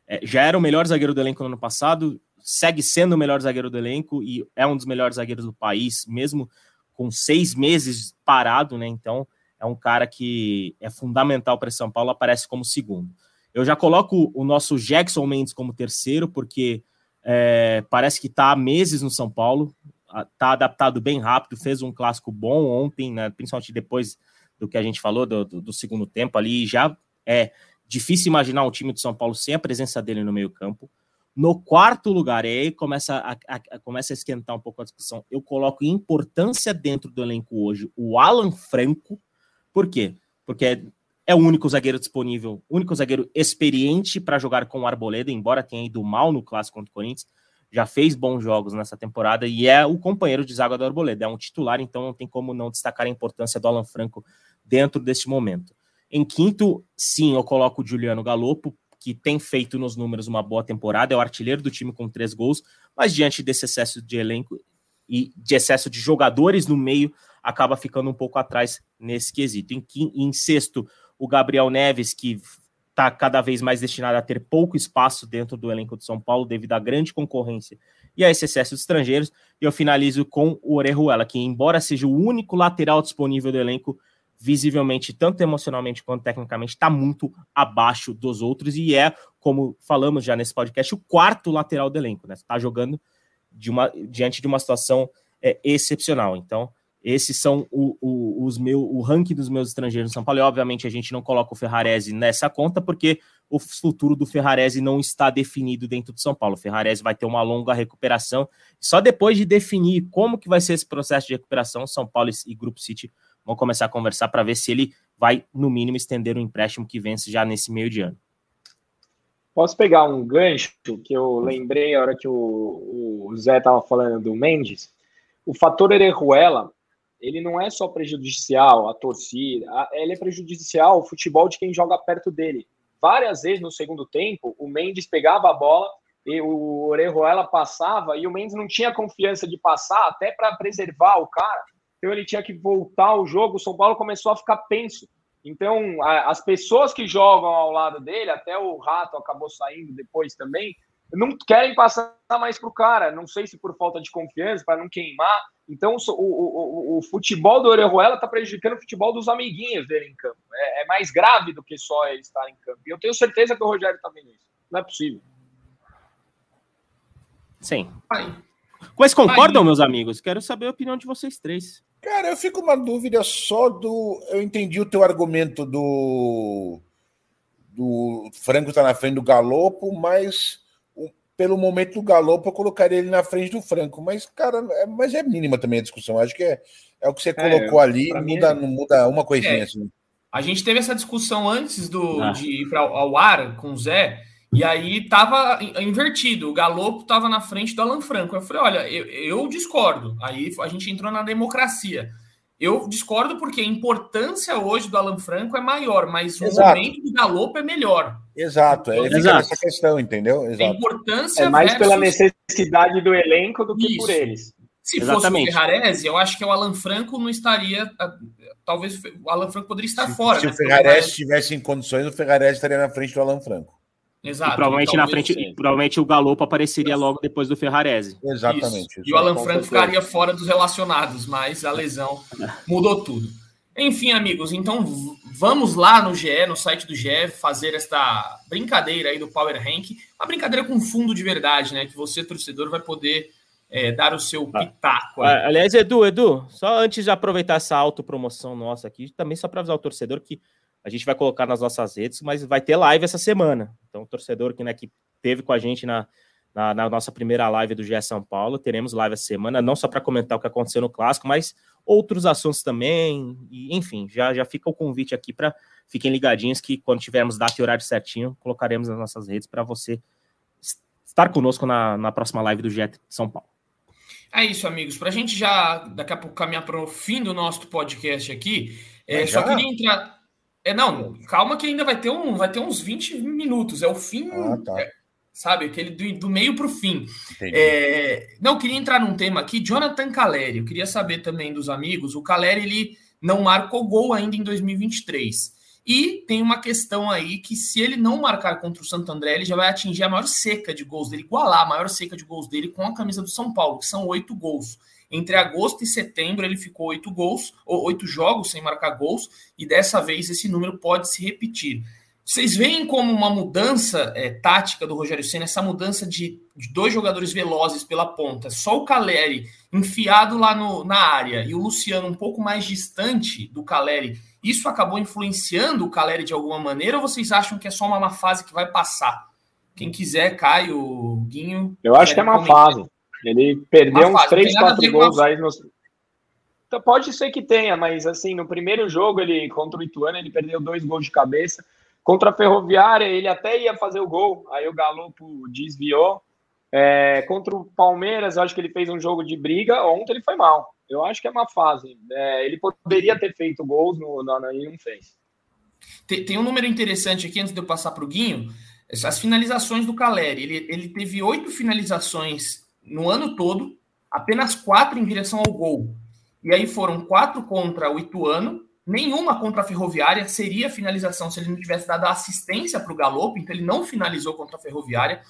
É, já era o melhor zagueiro do elenco no ano passado, segue sendo o melhor zagueiro do elenco e é um dos melhores zagueiros do país, mesmo com seis meses parado, né? Então é um cara que é fundamental para São Paulo, aparece como segundo. Eu já coloco o nosso Jackson Mendes como terceiro, porque é, parece que está há meses no São Paulo, está adaptado bem rápido, fez um clássico bom ontem, né? principalmente depois do que a gente falou do, do, do segundo tempo ali, já é Difícil imaginar um time de São Paulo sem a presença dele no meio-campo. No quarto lugar, e aí começa a, a, a, começa a esquentar um pouco a discussão. Eu coloco importância dentro do elenco hoje o Alan Franco. Por quê? Porque é, é o único zagueiro disponível, único zagueiro experiente para jogar com o Arboleda, embora tenha ido mal no clássico contra o Corinthians. Já fez bons jogos nessa temporada e é o companheiro de zaga do Arboleda. É um titular, então não tem como não destacar a importância do Alan Franco dentro deste momento. Em quinto, sim, eu coloco o Juliano Galopo, que tem feito nos números uma boa temporada, é o artilheiro do time com três gols, mas diante desse excesso de elenco e de excesso de jogadores no meio, acaba ficando um pouco atrás nesse quesito. Em, em sexto, o Gabriel Neves, que está cada vez mais destinado a ter pouco espaço dentro do elenco de São Paulo devido à grande concorrência e a esse excesso de estrangeiros. E eu finalizo com o Orejuela, que embora seja o único lateral disponível do elenco, visivelmente, tanto emocionalmente quanto tecnicamente, está muito abaixo dos outros e é, como falamos já nesse podcast, o quarto lateral do elenco, né? Está jogando de uma, diante de uma situação é, excepcional. Então, esses são o, o, os meu, o ranking dos meus estrangeiros no São Paulo. E, obviamente, a gente não coloca o Ferrarese nessa conta, porque o futuro do Ferrarese não está definido dentro de São Paulo. O Ferrarese vai ter uma longa recuperação. Só depois de definir como que vai ser esse processo de recuperação, São Paulo e Grupo City vão começar a conversar para ver se ele vai, no mínimo, estender o empréstimo que vence já nesse meio de ano. Posso pegar um gancho que eu lembrei a hora que o, o Zé estava falando do Mendes? O fator Erejuela, ele não é só prejudicial à torcida, ele é prejudicial ao futebol de quem joga perto dele. Várias vezes no segundo tempo, o Mendes pegava a bola e o Orejuela passava e o Mendes não tinha confiança de passar até para preservar o cara então ele tinha que voltar ao jogo. O São Paulo começou a ficar penso. Então, as pessoas que jogam ao lado dele, até o Rato acabou saindo depois também, não querem passar mais para o cara. Não sei se por falta de confiança, para não queimar. Então, o, o, o, o futebol do Orejuela está prejudicando o futebol dos amiguinhos dele em campo. É, é, mais grave do que só ele estar em campo. E eu tenho certeza que o Rogério está vendo isso. Não é possível. Sim. Mas concordam, meus amigos? Quero saber a opinião de vocês três. Cara, eu fico uma dúvida só do. Eu entendi o teu argumento do. Do Franco tá na frente do Galopo, mas pelo momento do Galopo eu colocaria ele na frente do Franco. Mas, cara, é, mas é mínima também a discussão. Acho que é, é o que você é, colocou ali, muda, não muda uma coisinha é, assim. A gente teve essa discussão antes do, ah. de ir para ao ar com o Zé. E aí tava invertido, o Galopo tava na frente do Alan Franco. Eu falei, olha, eu, eu, discordo. Aí a gente entrou na democracia. Eu discordo porque a importância hoje do Alan Franco é maior, mas Exato. o momento do Galopo é melhor. Exato, é Exato. essa questão, entendeu? A Exato. importância É mais pela versus- necessidade do elenco do que Isso. por eles. Se Exatamente. fosse o Ferrarese, eu acho que o Alan Franco não estaria. Talvez o Alan Franco poderia estar Se, fora. se né? o Ferrarese estivesse em condições, o Ferrarese estaria na frente do Alan Franco. Exato. e provavelmente na talvez frente, sim. e provavelmente o Galopo apareceria logo depois do Ferrarese. Exatamente. Isso. E o Alan Franco ficaria fora dos relacionados, mas a lesão mudou tudo. Enfim, amigos, então vamos lá no GE, no site do GE, fazer esta brincadeira aí do Power Rank. Uma brincadeira com fundo de verdade, né? Que você, torcedor, vai poder é, dar o seu pitaco. aí. Ah, Aliás, Edu, Edu, só antes de aproveitar essa autopromoção nossa aqui, também só para avisar o torcedor que a gente vai colocar nas nossas redes, mas vai ter live essa semana. Então, o torcedor que, né, que teve com a gente na, na, na nossa primeira live do GE São Paulo, teremos live essa semana, não só para comentar o que aconteceu no clássico, mas outros assuntos também. E, enfim, já, já fica o convite aqui para fiquem ligadinhos que quando tivermos data e horário certinho, colocaremos nas nossas redes para você estar conosco na, na próxima live do GE São Paulo. É isso, amigos. Para a gente já daqui a pouco caminhar para o fim do nosso podcast aqui, é, só queria entrar. É, não, calma que ainda vai ter, um, vai ter uns 20 minutos. É o fim, Ah, tá. é, sabe? Aquele do, do meio para o fim. É, não, queria entrar num tema aqui. Jonathan Caleri. Eu queria saber também dos amigos. O Caleri ele não marcou gol ainda em 2023. E tem uma questão aí que se ele não marcar contra o Santo André, ele já vai atingir a maior seca de gols dele, igualar a maior seca de gols dele com a camisa do São Paulo, que são oito gols. Entre agosto e setembro ele ficou oito gols, ou oito jogos sem marcar gols, e dessa vez esse número pode se repetir. Vocês veem como uma mudança é, tática do Rogério Senna, essa mudança de, de dois jogadores velozes pela ponta, só o Caleri enfiado lá no, na área e o Luciano um pouco mais distante do Caleri, isso acabou influenciando o Caleri de alguma maneira ou vocês acham que é só uma má fase que vai passar? Quem quiser, Caio, Guinho. Eu acho que é uma fase. Ele perdeu Uma uns fase, não 3, tem nada a 4 ver com gols a- aí nos. Então, pode ser que tenha, mas assim, no primeiro jogo, ele contra o Ituano, ele perdeu dois gols de cabeça. Contra a Ferroviária, ele até ia fazer o gol, aí o Galopo desviou. É, contra o Palmeiras, eu acho que ele fez um jogo de briga. Ontem ele foi mal. Eu acho que é uma fase. É, ele poderia ter feito gols no, no, no, e não fez. Tem, tem um número interessante aqui, antes de eu passar para o Guinho. As finalizações do Caleri. Ele, ele teve oito finalizações no ano todo, apenas quatro em direção ao gol. E aí foram quatro contra o Ituano, nenhuma contra a Ferroviária. Seria finalização se ele não tivesse dado assistência para o Galopo, então ele não finalizou contra a Ferroviária.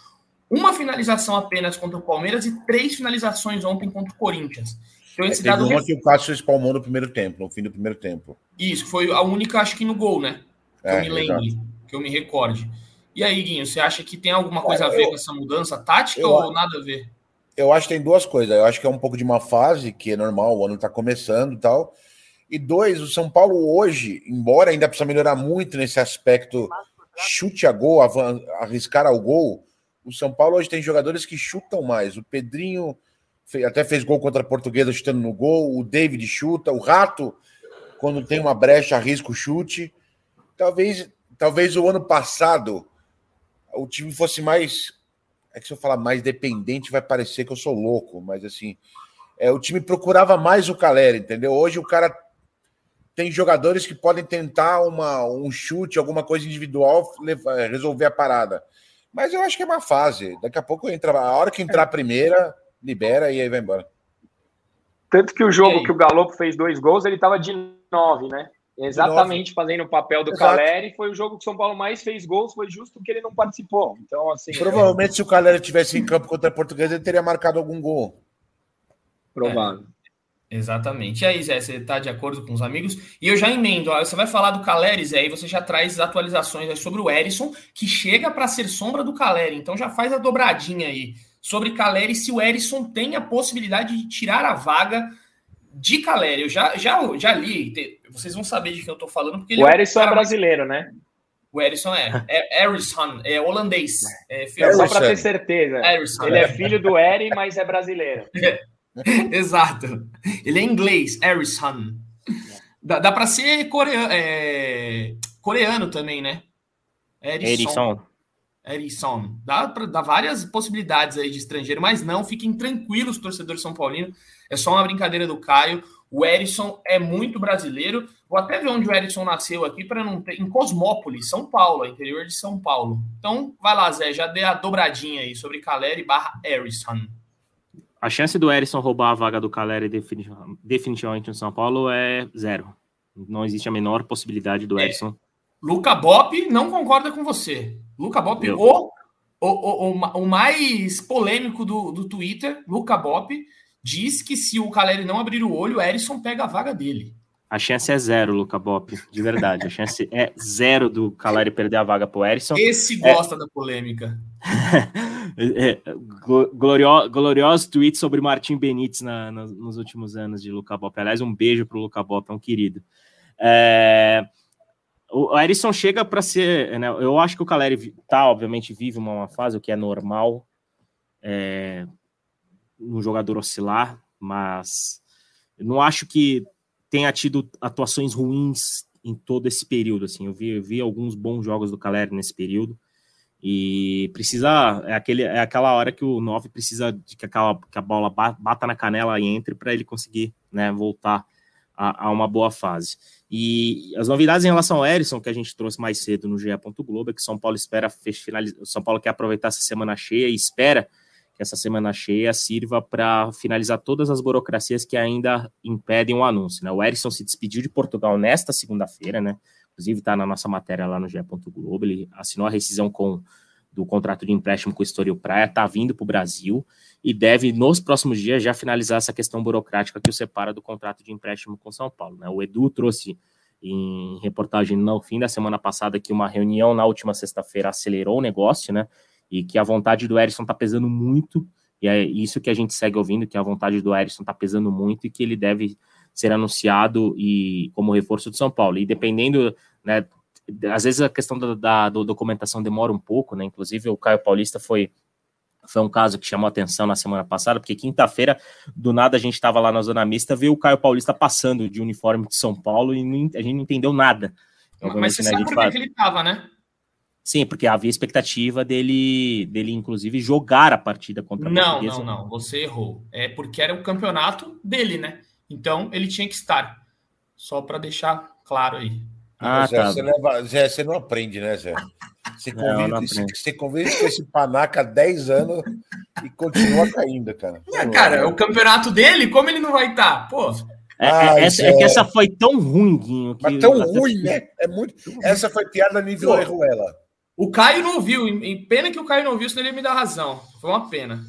Uma finalização apenas contra o Palmeiras e três finalizações ontem contra o Corinthians. Então É, esse teve dado uma que o Cássio espalmou no primeiro tempo, no fim do primeiro tempo. Isso, foi a única, acho que no gol, né? Que É, eu me lembre, que eu me recorde. E aí, Guinho, você acha que tem alguma coisa a ver eu- com essa mudança tática eu- ou nada a ver? Eu acho que tem duas coisas. Eu acho que é um pouco de uma fase, que é normal, o ano está começando e tal. E dois, o São Paulo hoje, embora ainda precisa melhorar muito nesse aspecto chute a gol, arriscar ao gol, o São Paulo hoje tem jogadores que chutam mais. O Pedrinho até fez gol contra a Portuguesa chutando no gol, o David chuta, o Rato, quando tem uma brecha, arrisca o chute. Talvez, talvez o ano passado o time fosse mais é que se eu falar mais dependente vai parecer que eu sou louco, mas assim, é, o time procurava mais o Caleri, entendeu? Hoje o cara tem jogadores que podem tentar uma, um chute, alguma coisa individual, levar- resolver a parada. Mas eu acho que é uma fase. Daqui a pouco entra, a hora que entrar a primeira, libera e aí vai embora. Tanto que o jogo que o Galopo fez dois gols, ele estava de nove, né? Exatamente fazendo o papel do Exato. Caleri. Foi o jogo que o São Paulo mais fez gols, foi justo que ele não participou. Então, assim. Provavelmente se o Caleri tivesse em campo contra a Portuguesa, ele teria marcado algum gol. É provável. Exatamente. E aí, Zé, você está de acordo com os amigos? E eu já emendo, ó, você vai falar do Caleri, Zé, e você já traz atualizações sobre o Erisson, que chega para ser sombra do Caleri. Então já faz a dobradinha aí sobre Caleri, se o Erisson tem a possibilidade de tirar a vaga de Caleri. Eu já, já, já li, vocês vão saber de quem eu estou falando, porque O é Erisson é cara mais- brasileiro, né? O Erisson é, é Erisson, é holandês. É, É só Erisson. para ter certeza. Erisson. Ele é filho do Eri, mas é brasileiro. Exato. Ele é inglês, Harrison. Dá, dá para ser coreano, é, coreano também, né? Erisson. Erisson. Dá, pra, dá várias possibilidades aí de estrangeiro, mas não, fiquem tranquilos, torcedores São Paulino. É só uma brincadeira do Caio. O Erisson é muito brasileiro. Vou até ver onde o Erisson nasceu aqui para não ter. Em Cosmópolis, São Paulo, interior de São Paulo. Então, vai lá, Zé, já dê a dobradinha aí sobre Caleri barra Erisson. A chance do Erisson roubar a vaga do Caleri definitivamente no São Paulo é zero. Não existe a menor possibilidade do é. Erisson. Luca Bop não concorda com você. Luca Bop, o, o, o, o, mais polêmico do, do Twitter, Luca Bop, diz que se o Caleri não abrir o olho, o Erisson pega a vaga dele. A chance é zero, Luca Bop, de verdade. A chance é zero do Caleri perder a vaga pro Erisson. Esse gosta é... da polêmica. é, glorio, glorioso tweet sobre Martim Benítez na, na, nos últimos anos de Luca Bop. Aliás, um beijo pro Luca Bop, é um querido. É... O Erisson chega para ser. Né, eu acho que o Caleri tá, obviamente, vive uma, uma fase, o que é normal. É, um jogador oscilar, mas não acho que tenha tido atuações ruins em todo esse período. Assim, eu vi, eu vi alguns bons jogos do Caleri nesse período e precisa é aquele é aquela hora que o 9 precisa de que, aquela, que a bola bata na canela e entre para ele conseguir né, voltar a, a, uma boa fase. E as novidades em relação ao Erisson que a gente trouxe mais cedo no GE. Globo é que São Paulo espera finalizar, São Paulo quer aproveitar essa semana cheia e espera que essa semana cheia sirva para finalizar todas as burocracias que ainda impedem o anúncio. Né? O Erisson se despediu de Portugal nesta segunda-feira, né? Inclusive está na nossa matéria lá no GE. Globo. Ele assinou a rescisão com do contrato de empréstimo com o Estoril Praia, está vindo para o Brasil e deve, nos próximos dias, já finalizar essa questão burocrática que o separa do contrato de empréstimo com São Paulo. Né? O Edu trouxe em reportagem no fim da semana passada que uma reunião na última sexta-feira acelerou o negócio, né? e que a vontade do Erisson está pesando muito, e é isso que a gente segue ouvindo, que a vontade do Erisson está pesando muito e que ele deve ser anunciado e como reforço do São Paulo. E dependendo, né, às vezes a questão da, da, documentação demora um pouco, né? Inclusive o Caio Paulista foi foi um caso que chamou atenção na semana passada, porque quinta-feira, do nada, a gente estava lá na Zona Mista, viu o Caio Paulista passando de uniforme de São Paulo e a gente não entendeu nada. Mas você né, sabe por que ele estava, né? Sim, porque havia expectativa dele, dele inclusive, jogar a partida contra a Não, não, não, você errou. É porque era o campeonato dele, né? Então ele tinha que estar. Só para deixar claro aí. Ah, Zé, tá. Você, leva, Zé, você não aprende, né, Zé? Você convive, não, não você convive com esse panaca há 10 anos e continua caindo, cara. É, cara, o campeonato dele, como ele não vai estar? Tá? Pô. É, é, essa, é, que essa foi tão ruim, Guinho. Que Mas tão ruim, né? É muito... Essa foi piada nível Erruela. O Caio não viu, em pena que o Caio não viu, senão ele me dá razão. Foi uma pena.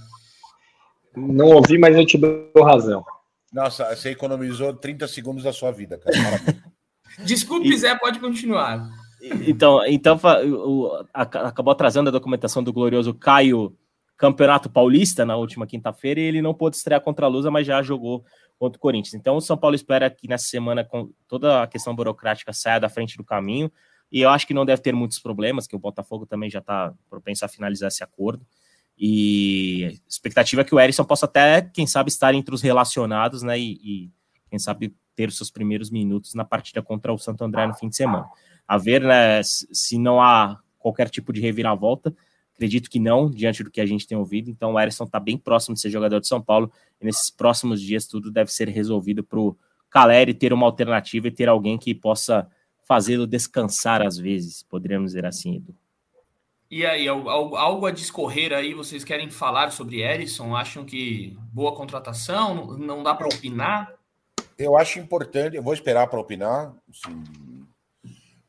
Não ouvi, mas eu te dou razão. Nossa, você economizou 30 segundos da sua vida, cara. Desculpe, e... Zé, pode continuar. Então, então acabou trazendo a documentação do glorioso Caio Campeonato Paulista na última quinta-feira e ele não pôde estrear contra a Lusa, mas já jogou contra o Corinthians. Então o São Paulo espera que nessa semana com toda a questão burocrática saia da frente do caminho e eu acho que não deve ter muitos problemas, que o Botafogo também já está propenso a finalizar esse acordo. E a expectativa é que o Erisson possa até, quem sabe, estar entre os relacionados, né? E, e, quem sabe ter seus primeiros minutos na partida contra o Santo André no fim de semana. A ver, né, se não há qualquer tipo de reviravolta, acredito que não, diante do que a gente tem ouvido. Então, o Erisson está bem próximo de ser jogador de São Paulo. E nesses próximos dias, tudo deve ser resolvido para o Caleri ter uma alternativa e ter alguém que possa fazê-lo descansar às vezes, poderíamos dizer assim, Edu. E aí, algo a discorrer aí, vocês querem falar sobre Erisson? Acham que boa contratação? Não dá para opinar? Eu acho importante, eu vou esperar para opinar, assim,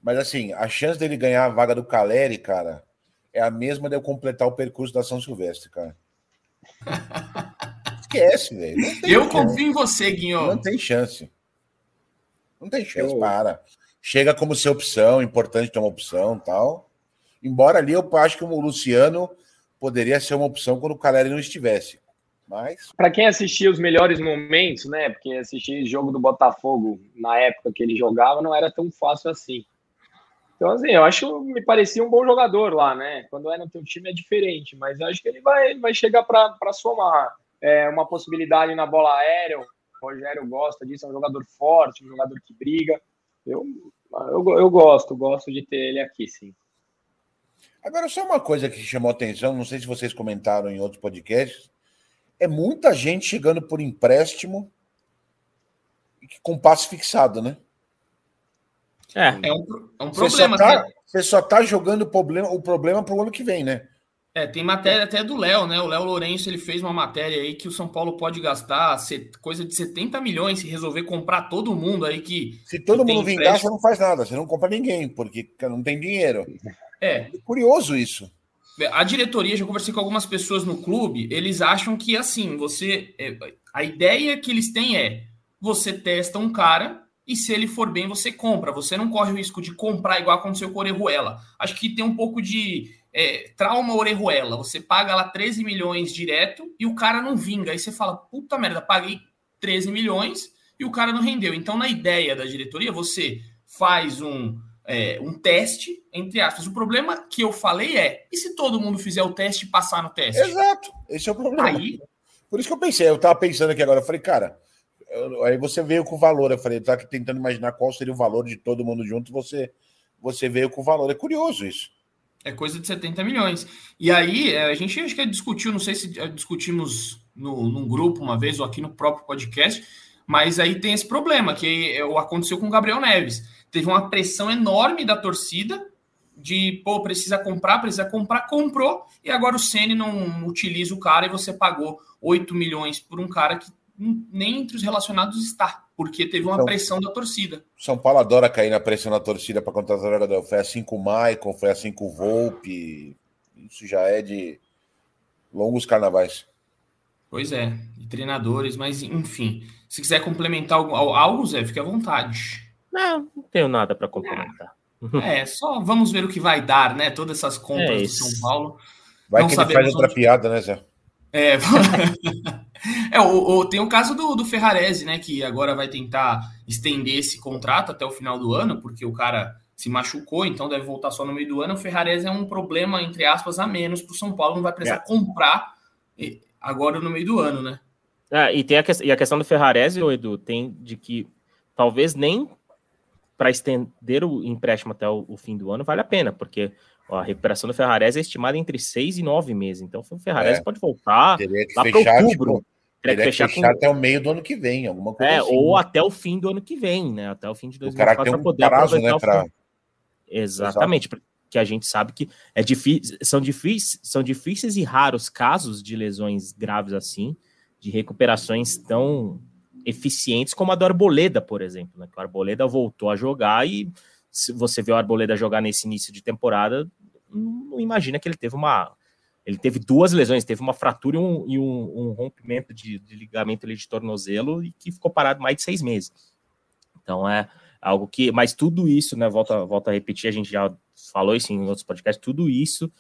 mas assim, a chance dele ganhar a vaga do Caleri, cara, é a mesma de eu completar o percurso da São Silvestre, cara. Esquece, velho. Eu confio em você, Guinho. Não tem chance. Não tem chance, eu... para chega como ser opção, importante ter uma opção tal. Embora ali eu acho que o Luciano poderia ser uma opção quando o Caleri não estivesse. Mas. Para quem assistia os melhores momentos, né? Porque assistir jogo do Botafogo na época que ele jogava não era tão fácil assim. Então, assim, eu acho que me parecia um bom jogador lá, né? Quando é no teu time é diferente, mas eu acho que ele vai, ele vai chegar para somar. É uma possibilidade na bola aérea. O Rogério gosta disso, é um jogador forte, um jogador que briga. Eu, eu, eu gosto, gosto de ter ele aqui, sim. Agora, só uma coisa que chamou atenção, não sei se vocês comentaram em outros podcasts, é muita gente chegando por empréstimo com passe fixado, né? É, é um, é um você problema. Só tá, você só tá jogando o problema, o problema pro ano que vem, né? É, tem matéria até do Léo, né? O Léo Lourenço ele fez uma matéria aí que o São Paulo pode gastar coisa de 70 milhões se resolver comprar todo mundo aí que. Se todo que mundo vingar, você não faz nada, você não compra ninguém, porque não tem dinheiro. É. é curioso isso. A diretoria, já conversei com algumas pessoas no clube, eles acham que assim, você. É, a ideia que eles têm é você testa um cara e se ele for bem, você compra. Você não corre o risco de comprar igual aconteceu com o Orejuela. Acho que tem um pouco de é, trauma Orejuela. Você paga lá 13 milhões direto e o cara não vinga. Aí você fala, puta merda, paguei 13 milhões e o cara não rendeu. Então, na ideia da diretoria, você faz um, é, um teste, entre aspas. O problema que eu falei é, e se todo mundo fizer o teste e passar no teste? Exato, esse é o problema. Aí, Por isso que eu pensei, eu tava pensando aqui agora, eu falei, cara, Aí você veio com o valor. Eu falei, tá tentando imaginar qual seria o valor de todo mundo junto. Você, você veio com o valor. É curioso isso. É coisa de 70 milhões. E aí, é, a gente acho que discutiu, não sei se discutimos no, num grupo uma vez ou aqui no próprio podcast, mas aí tem esse problema que é, aconteceu com o Gabriel Neves. Teve uma pressão enorme da torcida de, pô, precisa comprar, precisa comprar, comprou, e agora o Ceni não utiliza o cara e você pagou 8 milhões por um cara que nem entre os relacionados está, porque teve uma então, pressão da torcida. São Paulo adora cair na pressão da torcida para contratar jogador. Foi assim com o Maicon, foi assim com o Volpe. Isso já é de longos carnavais. Pois é, e treinadores, mas enfim. Se quiser complementar algo, algo Zé, fique à vontade. Não, não tenho nada para complementar. É, só vamos ver o que vai dar, né? Todas essas compras é do São Paulo. Vai não que ele faz outra onde... piada, né, Zé? É, é o, o, tem o caso do, do Ferrarese, né? Que agora vai tentar estender esse contrato até o final do ano, porque o cara se machucou, então deve voltar só no meio do ano. O Ferrarese é um problema, entre aspas, a menos para o São Paulo, não vai precisar é. comprar agora no meio do ano, né? Ah, e tem a, e a questão do Ferrarese, Edu, tem de que talvez nem para estender o empréstimo até o, o, fim do ano vale a pena, porque a recuperação do Ferrarese é estimada entre seis e nove meses. Então, o Ferrarese é. pode voltar lá para outubro. Tipo, teria que fechar, fechar com... até o meio do ano que vem, alguma coisa é, assim. Ou até o fim do ano que vem, né? Até o fim de 2024 para um poder prazo, né, pra... Exatamente, Exato. porque a gente sabe que é difícil, são, difíceis, são difíceis e raros casos de lesões graves assim, de recuperações tão eficientes como a do Arboleda, por exemplo, né? O Arboleda voltou a jogar e se você vê o Arboleda jogar nesse início de temporada, não imagina que ele teve uma. Ele teve duas lesões, teve uma fratura e um, e um, um rompimento de, de, ligamento de tornozelo e que ficou parado mais de seis meses. Então é algo que. Mas tudo isso, né? Volta, volta a repetir, a gente já falou isso em outros podcasts, tudo isso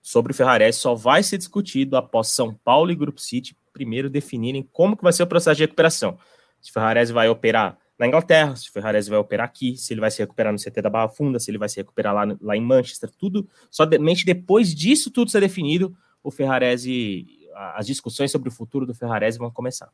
sobre o Ferrarese só vai ser discutido após São Paulo e Grupo City primeiro definirem como que vai ser o processo de recuperação. Se o Ferrarese vai operar na Inglaterra, se o Ferrarese vai operar aqui, se ele vai se recuperar no CT da Barra Funda, se ele vai se recuperar lá, lá em Manchester, tudo, somente depois disso tudo ser definido, o Ferrarese, as discussões sobre o futuro do Ferrarese vão começar.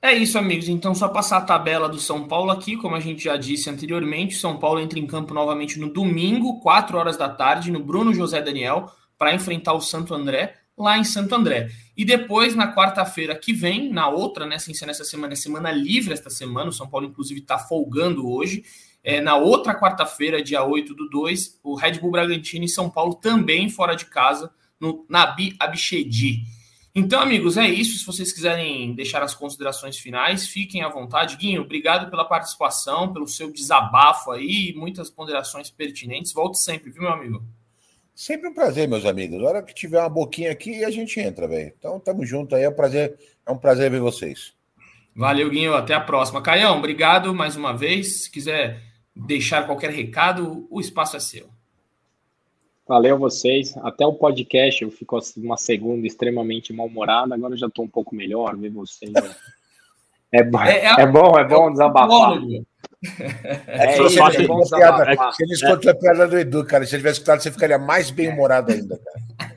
É isso, amigos. Então, só passar a tabela do São Paulo aqui, como a gente já disse anteriormente, São Paulo entra em campo novamente no domingo, 4 horas da tarde, no Bruno José Daniel, para enfrentar o Santo André lá em Santo André. E depois, na quarta-feira que vem, na outra, né, sem ser nessa semana, é semana livre esta semana, o São Paulo, inclusive, está folgando hoje. É, na outra quarta-feira, dia 8 do 2, o Red Bull Bragantino e São Paulo também fora de casa, no Nabi Abichedi. Então, amigos, é isso. Se vocês quiserem deixar as considerações finais, fiquem à vontade. Guinho, obrigado pela participação, pelo seu desabafo aí, muitas ponderações pertinentes. Volte sempre, viu, meu amigo? Sempre um prazer, meus amigos. A hora que tiver uma boquinha aqui, a gente entra, velho. Então, tamo junto aí. É um prazer, é um prazer ver vocês. Valeu, Guinho. Até a próxima. Caião, obrigado mais uma vez. Se quiser deixar qualquer recado, o espaço é seu. Valeu vocês. Até o podcast eu fico assim, uma segunda extremamente mal-humorado. Agora eu já estou um pouco melhor, ver vocês. É, bom, é, é, é bom, é bom desabafar. É, é, isso, é, é bom desabafar. Você não escutou a piada do Edu, cara. Se ele tivesse escutado, você ficaria mais bem-humorado ainda, cara.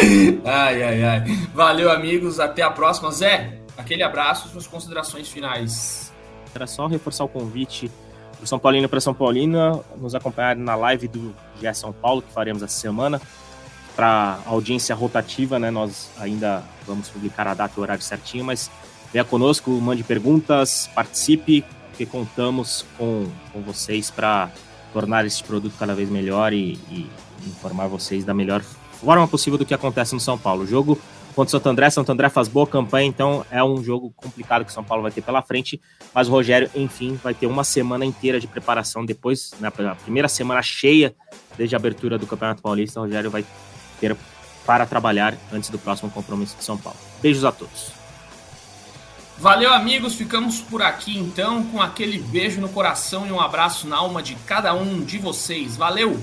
Ai, ai, ai. Valeu, amigos. Até a próxima. Zé, aquele abraço, suas considerações finais. Era só reforçar o convite para São Paulino para São Paulina nos acompanhar na live do GE São Paulo, que faremos essa semana. Para audiência rotativa, né? Nós ainda vamos publicar a data e o horário certinho, mas venha conosco, mande perguntas, participe, porque contamos com, com vocês para tornar esse produto cada vez melhor e, e informar vocês da melhor forma possível do que acontece no São Paulo. O jogo contra o Santo André, Santo André faz boa campanha, então é um jogo complicado que o São Paulo vai ter pela frente, mas o Rogério, enfim, vai ter uma semana inteira de preparação depois, na né, primeira semana cheia desde a abertura do Campeonato Paulista, o Rogério vai ter para trabalhar antes do próximo compromisso de São Paulo. Beijos a todos. Valeu, amigos. Ficamos por aqui então com aquele beijo no coração e um abraço na alma de cada um de vocês. Valeu!